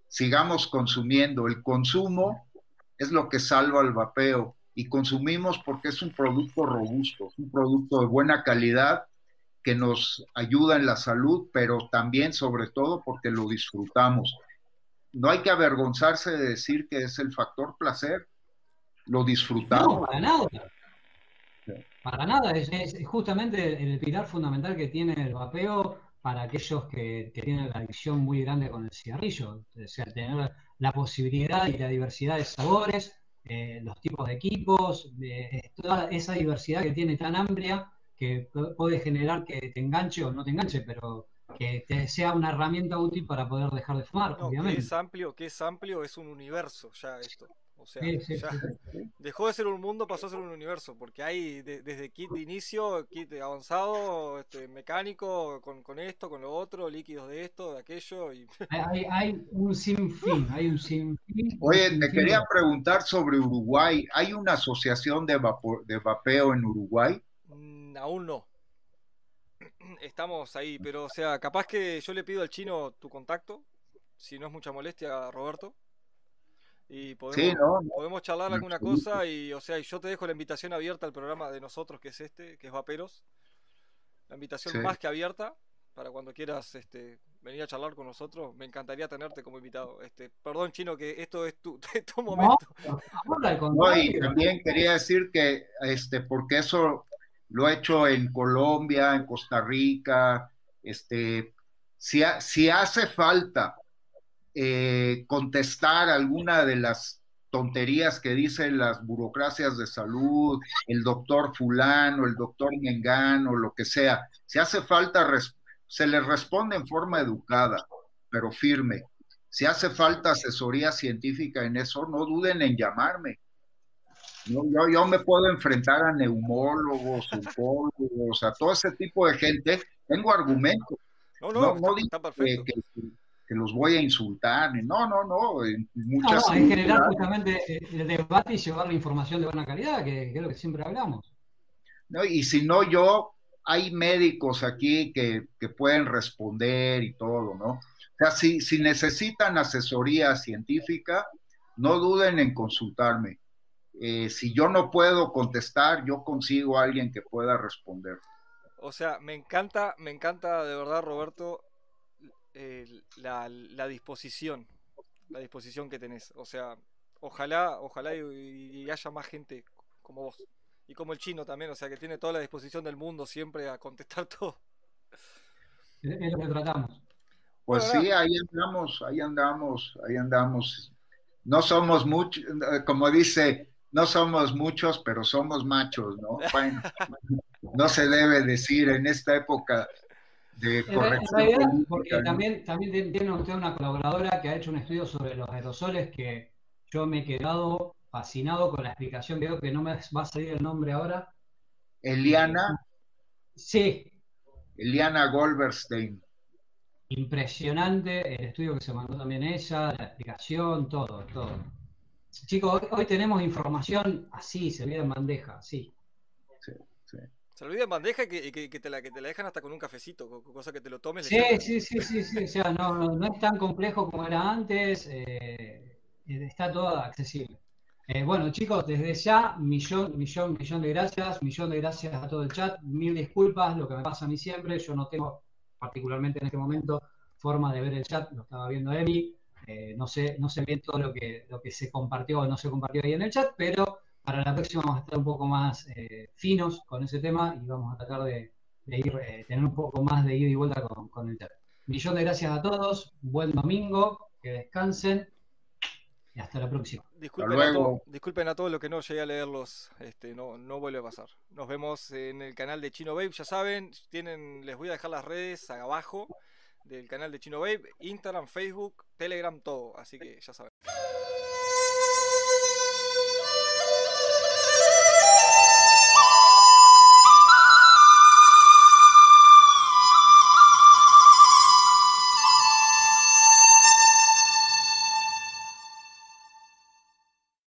sigamos consumiendo. El consumo es lo que salva el vapeo y consumimos porque es un producto robusto, un producto de buena calidad que nos ayuda en la salud, pero también sobre todo porque lo disfrutamos. No hay que avergonzarse de decir que es el factor placer, lo disfrutamos. No, para nada. Para nada, es, justamente el, pilar fundamental que tiene el vapeo para aquellos que, que, tienen la adicción muy grande con el cigarrillo, o sea, tener la posibilidad y la diversidad de sabores, eh, los tipos de equipos, toda esa diversidad que tiene tan amplia que puede generar que te enganche o no te enganche, pero que te sea una herramienta útil para poder dejar de fumar, obviamente. Que es amplio, que es amplio, es un universo ya esto. O sea, *laughs* dejó de ser un mundo, pasó a ser un universo, porque hay desde kit de inicio, kit avanzado, este, mecánico, con, esto, con lo otro, líquidos de esto, de aquello. Y... *laughs* Hay, un sinfín, hay un sinfín. Oye, te quería preguntar sobre Uruguay. ¿Hay una asociación de, de vapeo en Uruguay? Mm, aún no. *clears throat* Estamos ahí, pero o sea, capaz que yo le pido al chino tu contacto, si no es mucha molestia, Roberto y podemos, podemos charlar alguna cosa y o sea yo te dejo la invitación abierta al programa de nosotros que es este que es Vaperos. La invitación más que abierta para cuando quieras este venir a charlar con nosotros me encantaría tenerte como invitado. Este perdón chino que esto es tu, *laughs* momento. *laughs* no, y también quería decir que este porque eso lo he hecho en Colombia en Costa Rica este si, si hace falta eh, contestar alguna de las tonterías que dicen las burocracias de salud, el doctor fulano, el doctor o lo que sea. Si hace falta, se les responde en forma educada. pero firme. Si hace falta asesoría científica en eso, no duden en llamarme. Yo, yo, me puedo enfrentar a neumólogos, psicólogos, a todo ese tipo de gente. Tengo argumentos. No, no, no, está, perfecto. Que, que, los voy a insultar. No, no, no. En, muchas no, en general, justamente el debate y llevar la información de buena calidad, que, que es lo que siempre hablamos. No, y si no, yo, hay médicos aquí que, que pueden responder y todo, ¿no? O sea, si, si necesitan asesoría científica, no duden en consultarme eh, si yo no puedo contestar, yo consigo a alguien que pueda responder. O sea, me encanta, me encanta de verdad, Roberto, eh, la, disposición, la disposición que tenés. O sea, ojalá, ojalá y, haya más gente como vos. Y como el chino también, o sea, que tiene toda la disposición del mundo siempre a contestar *laughs* todo. Es lo que tratamos. Pues sí, ahí andamos, ahí andamos, ahí andamos. No somos muchos, como dice no somos muchos, pero somos machos, ¿no? Bueno, *laughs* no se debe decir en esta época de corrección. porque también, también tiene usted una colaboradora que ha hecho un estudio sobre los aerosoles que yo me he quedado fascinado con la explicación, creo que no me va a salir el nombre ahora. Eliana. Sí. Eliana Goldberstein. Impresionante el estudio que se mandó también ella, la explicación, todo, todo. Chicos, hoy, tenemos información así, se olvida en bandeja. Sí, Se olvida en bandeja y que, te la, que te la dejan hasta con un cafecito, cosa que te lo tomes. Sí, sí, sí, sí, sí, o sea, no, no, es tan complejo como era antes, eh, está todo accesible. Eh, bueno, chicos, desde ya, millón, millón, millón de gracias, millón de gracias a todo el chat, mil disculpas, lo que me pasa a mí siempre, yo no tengo particularmente en este momento forma de ver el chat, lo estaba viendo Emi, eh, no, sé, no sé bien todo lo que, lo que se compartió o no se compartió ahí en el chat, pero para la próxima vamos a estar un poco más eh, finos con ese tema y vamos a tratar de, ir, eh, tener un poco más de ida y vuelta con, el chat. Millón de gracias a todos, buen domingo, que descansen y hasta la próxima. Disculpen, a, disculpen a todos los que no llegué a leerlos, este, no, no vuelve a pasar. Nos vemos en el canal de Chino Babe, ya saben, tienen, les voy a dejar las redes abajo del canal de Chino Babe, Instagram, Facebook, Telegram, todo. Así que ya saben.